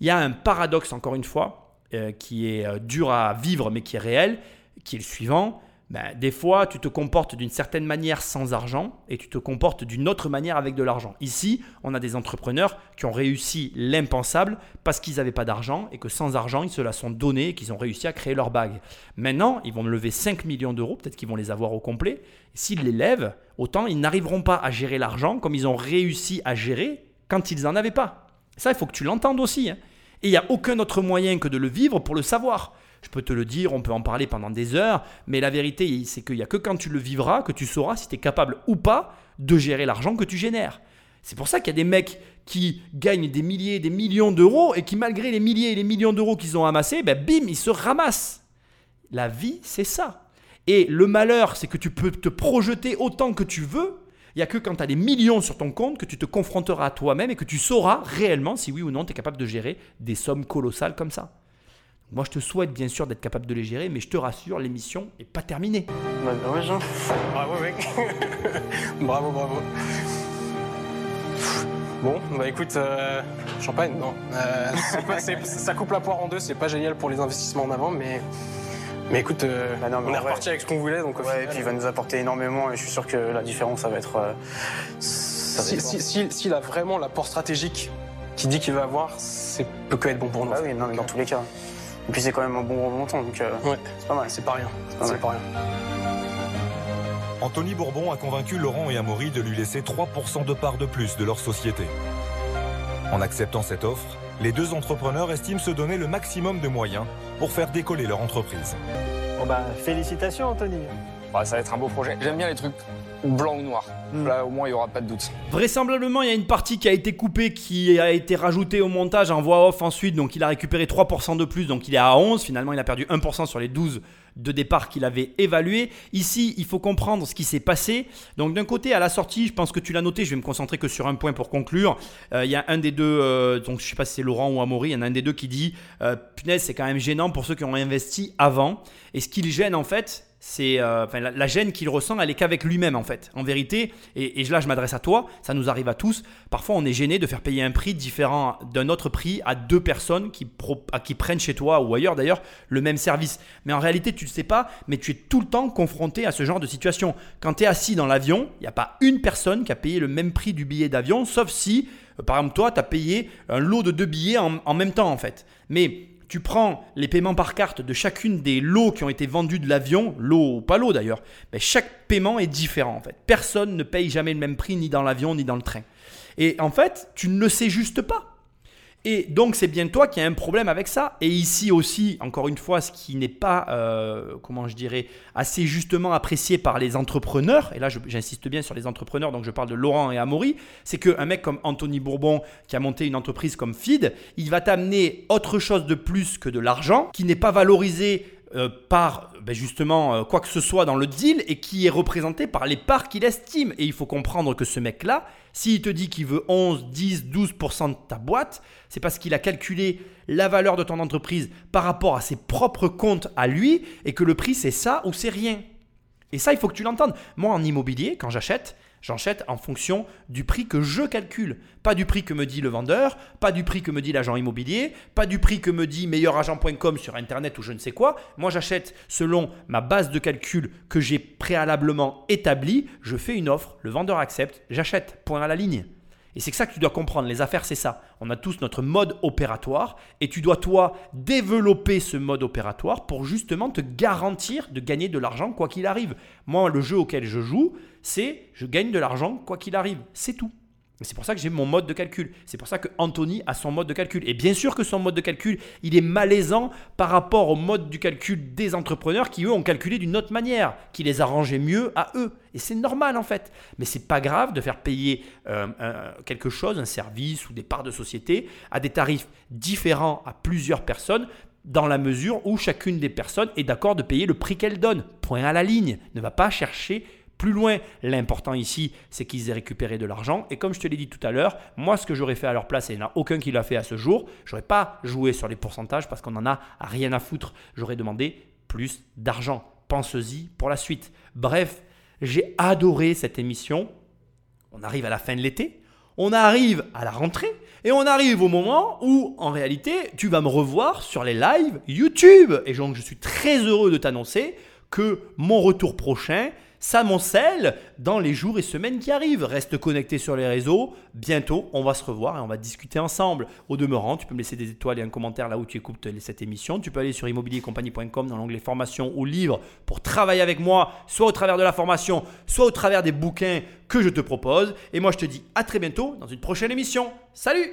Il y a un paradoxe, encore une fois, euh, qui est euh, dur à vivre mais qui est réel, qui est le suivant. Ben, des fois, tu te comportes d'une certaine manière sans argent et tu te comportes d'une autre manière avec de l'argent. Ici, on a des entrepreneurs qui ont réussi l'impensable parce qu'ils n'avaient pas d'argent et que sans argent, ils se la sont donnés et qu'ils ont réussi à créer leur bague. Maintenant, ils vont lever 5 millions d'euros, peut-être qu'ils vont les avoir au complet. S'ils les lèvent, autant ils n'arriveront pas à gérer l'argent comme ils ont réussi à gérer quand ils n'en avaient pas. Ça, il faut que tu l'entendes aussi. hein. Et il n'y a aucun autre moyen que de le vivre pour le savoir. Je peux te le dire, on peut en parler pendant des heures, mais la vérité, c'est qu'il n'y a que quand tu le vivras que tu sauras si tu es capable ou pas de gérer l'argent que tu génères. C'est pour ça qu'il y a des mecs qui gagnent des milliers, des millions d'euros et qui, malgré les milliers et les millions d'euros qu'ils ont amassés, ben bim, ils se ramassent. La vie, c'est ça. Et le malheur, c'est que tu peux te projeter autant que tu veux. Il n'y a que quand tu as des millions sur ton compte que tu te confronteras à toi-même et que tu sauras réellement si oui ou non tu es capable de gérer des sommes colossales comme ça. Moi, je te souhaite bien sûr d'être capable de les gérer, mais je te rassure, l'émission n'est pas terminée. Bah, ouais, Jean. Bravo, mec. bravo, bravo. Bon, bah écoute, euh, champagne, non. Euh, pas- ça coupe la poire en deux, c'est pas génial pour les investissements en avant, mais, mais écoute, euh, Bah non, mais on est vrai- reparti avec ce qu'on voulait, donc au Ouais, et puis il va nous apporter énormément et je suis sûr que la différence, ça va être. euh, ça va si- être- si- si- S'il a vraiment l'apport stratégique qu'il dit qu'il va avoir, c'est peut que être bon pour nous. Ah oui, non, mais dans tous les cas. Et puis c'est quand même un bon montant, donc euh, Ouais, c'est pas mal. c'est pas rien. pas C'est mal. pas rien. Anthony Bourbon a convaincu Laurent et Amaury de lui laisser 3% de part de plus de leur société. En acceptant cette offre, les deux entrepreneurs estiment se donner le maximum de moyens pour faire décoller leur entreprise. Bon bah, félicitations Anthony. Ça va être un beau projet. J'aime bien les trucs blanc ou noir. Hmm. Là, au moins, il n'y aura pas de doute. Vraisemblablement, il y a une partie qui a été coupée, qui a été rajoutée au montage en voix off ensuite. Donc, il a récupéré 3% de plus. Donc, il est à 11. Finalement, il a perdu 1% sur les 12 de départ qu'il avait évalué. Ici, il faut comprendre ce qui s'est passé. Donc, d'un côté, à la sortie, je pense que tu l'as noté. Je vais me concentrer que sur un point pour conclure. Euh, il y a un des deux, euh, donc je sais pas si c'est Laurent ou Amaury, il y en a un des deux qui dit euh, Punaise, c'est quand même gênant pour ceux qui ont investi avant. Et ce qui le gêne, en fait, c'est euh, la, gêne qu'il ressent, elle est qu'avec lui-même en fait. En vérité, et, là je m'adresse à toi, ça nous arrive à tous. Parfois on est gêné de faire payer un prix différent d'un autre prix à deux personnes qui, qui prennent chez toi ou ailleurs d'ailleurs le même service. Mais en réalité tu ne le sais pas, mais tu es tout le temps confronté à ce genre de situation. Quand tu es assis dans l'avion, il n'y a pas une personne qui a payé le même prix du billet d'avion, sauf si, euh, par exemple toi, tu as payé un lot de deux billets en, en même temps en fait. Mais tu prends les paiements par carte de chacune des lots qui ont été vendus de l'avion, lot ou pas lot d'ailleurs, ben, chaque paiement est différent en fait. Personne ne paye jamais le même prix ni dans l'avion ni dans le train. Et en fait, tu ne le sais juste pas. Et donc c'est bien toi qui as un problème avec ça. Et ici aussi, encore une fois, ce qui n'est pas, euh, comment je dirais, assez justement apprécié par les entrepreneurs, et là j'insiste bien sur les entrepreneurs, donc je parle de Laurent et Amaury, c'est qu'un mec comme Anthony Bourbon, qui a monté une entreprise comme Feed, il va t'amener autre chose de plus que de l'argent, qui n'est pas valorisé euh, par ben, justement euh, quoi que ce soit dans le deal et qui est représenté par les parts qu'il estime. Et il faut comprendre que ce mec-là, s'il te dit qu'il veut 11, 10, 12% de ta boîte, c'est parce qu'il a calculé la valeur de ton entreprise par rapport à ses propres comptes à lui et que le prix c'est ça ou c'est rien. Et ça, il faut que tu l'entendes. Moi, en immobilier, quand j'achète, j'achète en fonction du prix que je calcule. Pas du prix que me dit le vendeur, pas du prix que me dit l'agent immobilier, pas du prix que me dit meilleuragent.com sur Internet ou je ne sais quoi. Moi, j'achète selon ma base de calcul que j'ai préalablement établie. Je fais une offre, le vendeur accepte, j'achète. Point à la ligne. Et c'est que ça que tu dois comprendre. Les affaires, c'est ça. On a tous notre mode opératoire et tu dois, toi, développer ce mode opératoire pour justement te garantir de gagner de l'argent quoi qu'il arrive. Moi, le jeu auquel je joue, c'est je gagne de l'argent quoi qu'il arrive. C'est tout. C'est pour ça que j'ai mon mode de calcul. C'est pour ça que Anthony a son mode de calcul. Et bien sûr que son mode de calcul, il est malaisant par rapport au mode du calcul des entrepreneurs qui, eux, ont calculé d'une autre manière, qui les arrangeait mieux à eux. Et c'est normal, en fait. Mais c'est pas grave de faire payer euh, quelque chose, un service ou des parts de société, à des tarifs différents à plusieurs personnes, dans la mesure où chacune des personnes est d'accord de payer le prix qu'elle donne. Point à la ligne. Ne va pas chercher plus loin. L'important ici, c'est qu'ils aient récupéré de l'argent. Et comme je te l'ai dit tout à l'heure, moi, ce que j'aurais fait à leur place, et il n'y en a aucun qui l'a fait à ce jour, j'aurais pas joué sur les pourcentages parce qu'on en a rien à foutre. J'aurais demandé plus d'argent. Pense-y pour la suite. Bref, j'ai adoré cette émission. On arrive à la fin de l'été, on arrive à la rentrée et on arrive au moment où, en réalité, tu vas me revoir sur les lives YouTube. Et donc, je suis très heureux de t'annoncer que mon retour prochain s'amoncelle dans les jours et semaines qui arrivent. Reste connecté sur les réseaux. Bientôt, on va se revoir et on va discuter ensemble. Au demeurant, tu peux me laisser des étoiles et un commentaire là où tu écoutes cette émission. Tu peux aller sur immobiliercompagnie.com dans l'onglet formation ou livres pour travailler avec moi, soit au travers de la formation, soit au travers des bouquins que je te propose. Et moi, je te dis à très bientôt dans une prochaine émission. Salut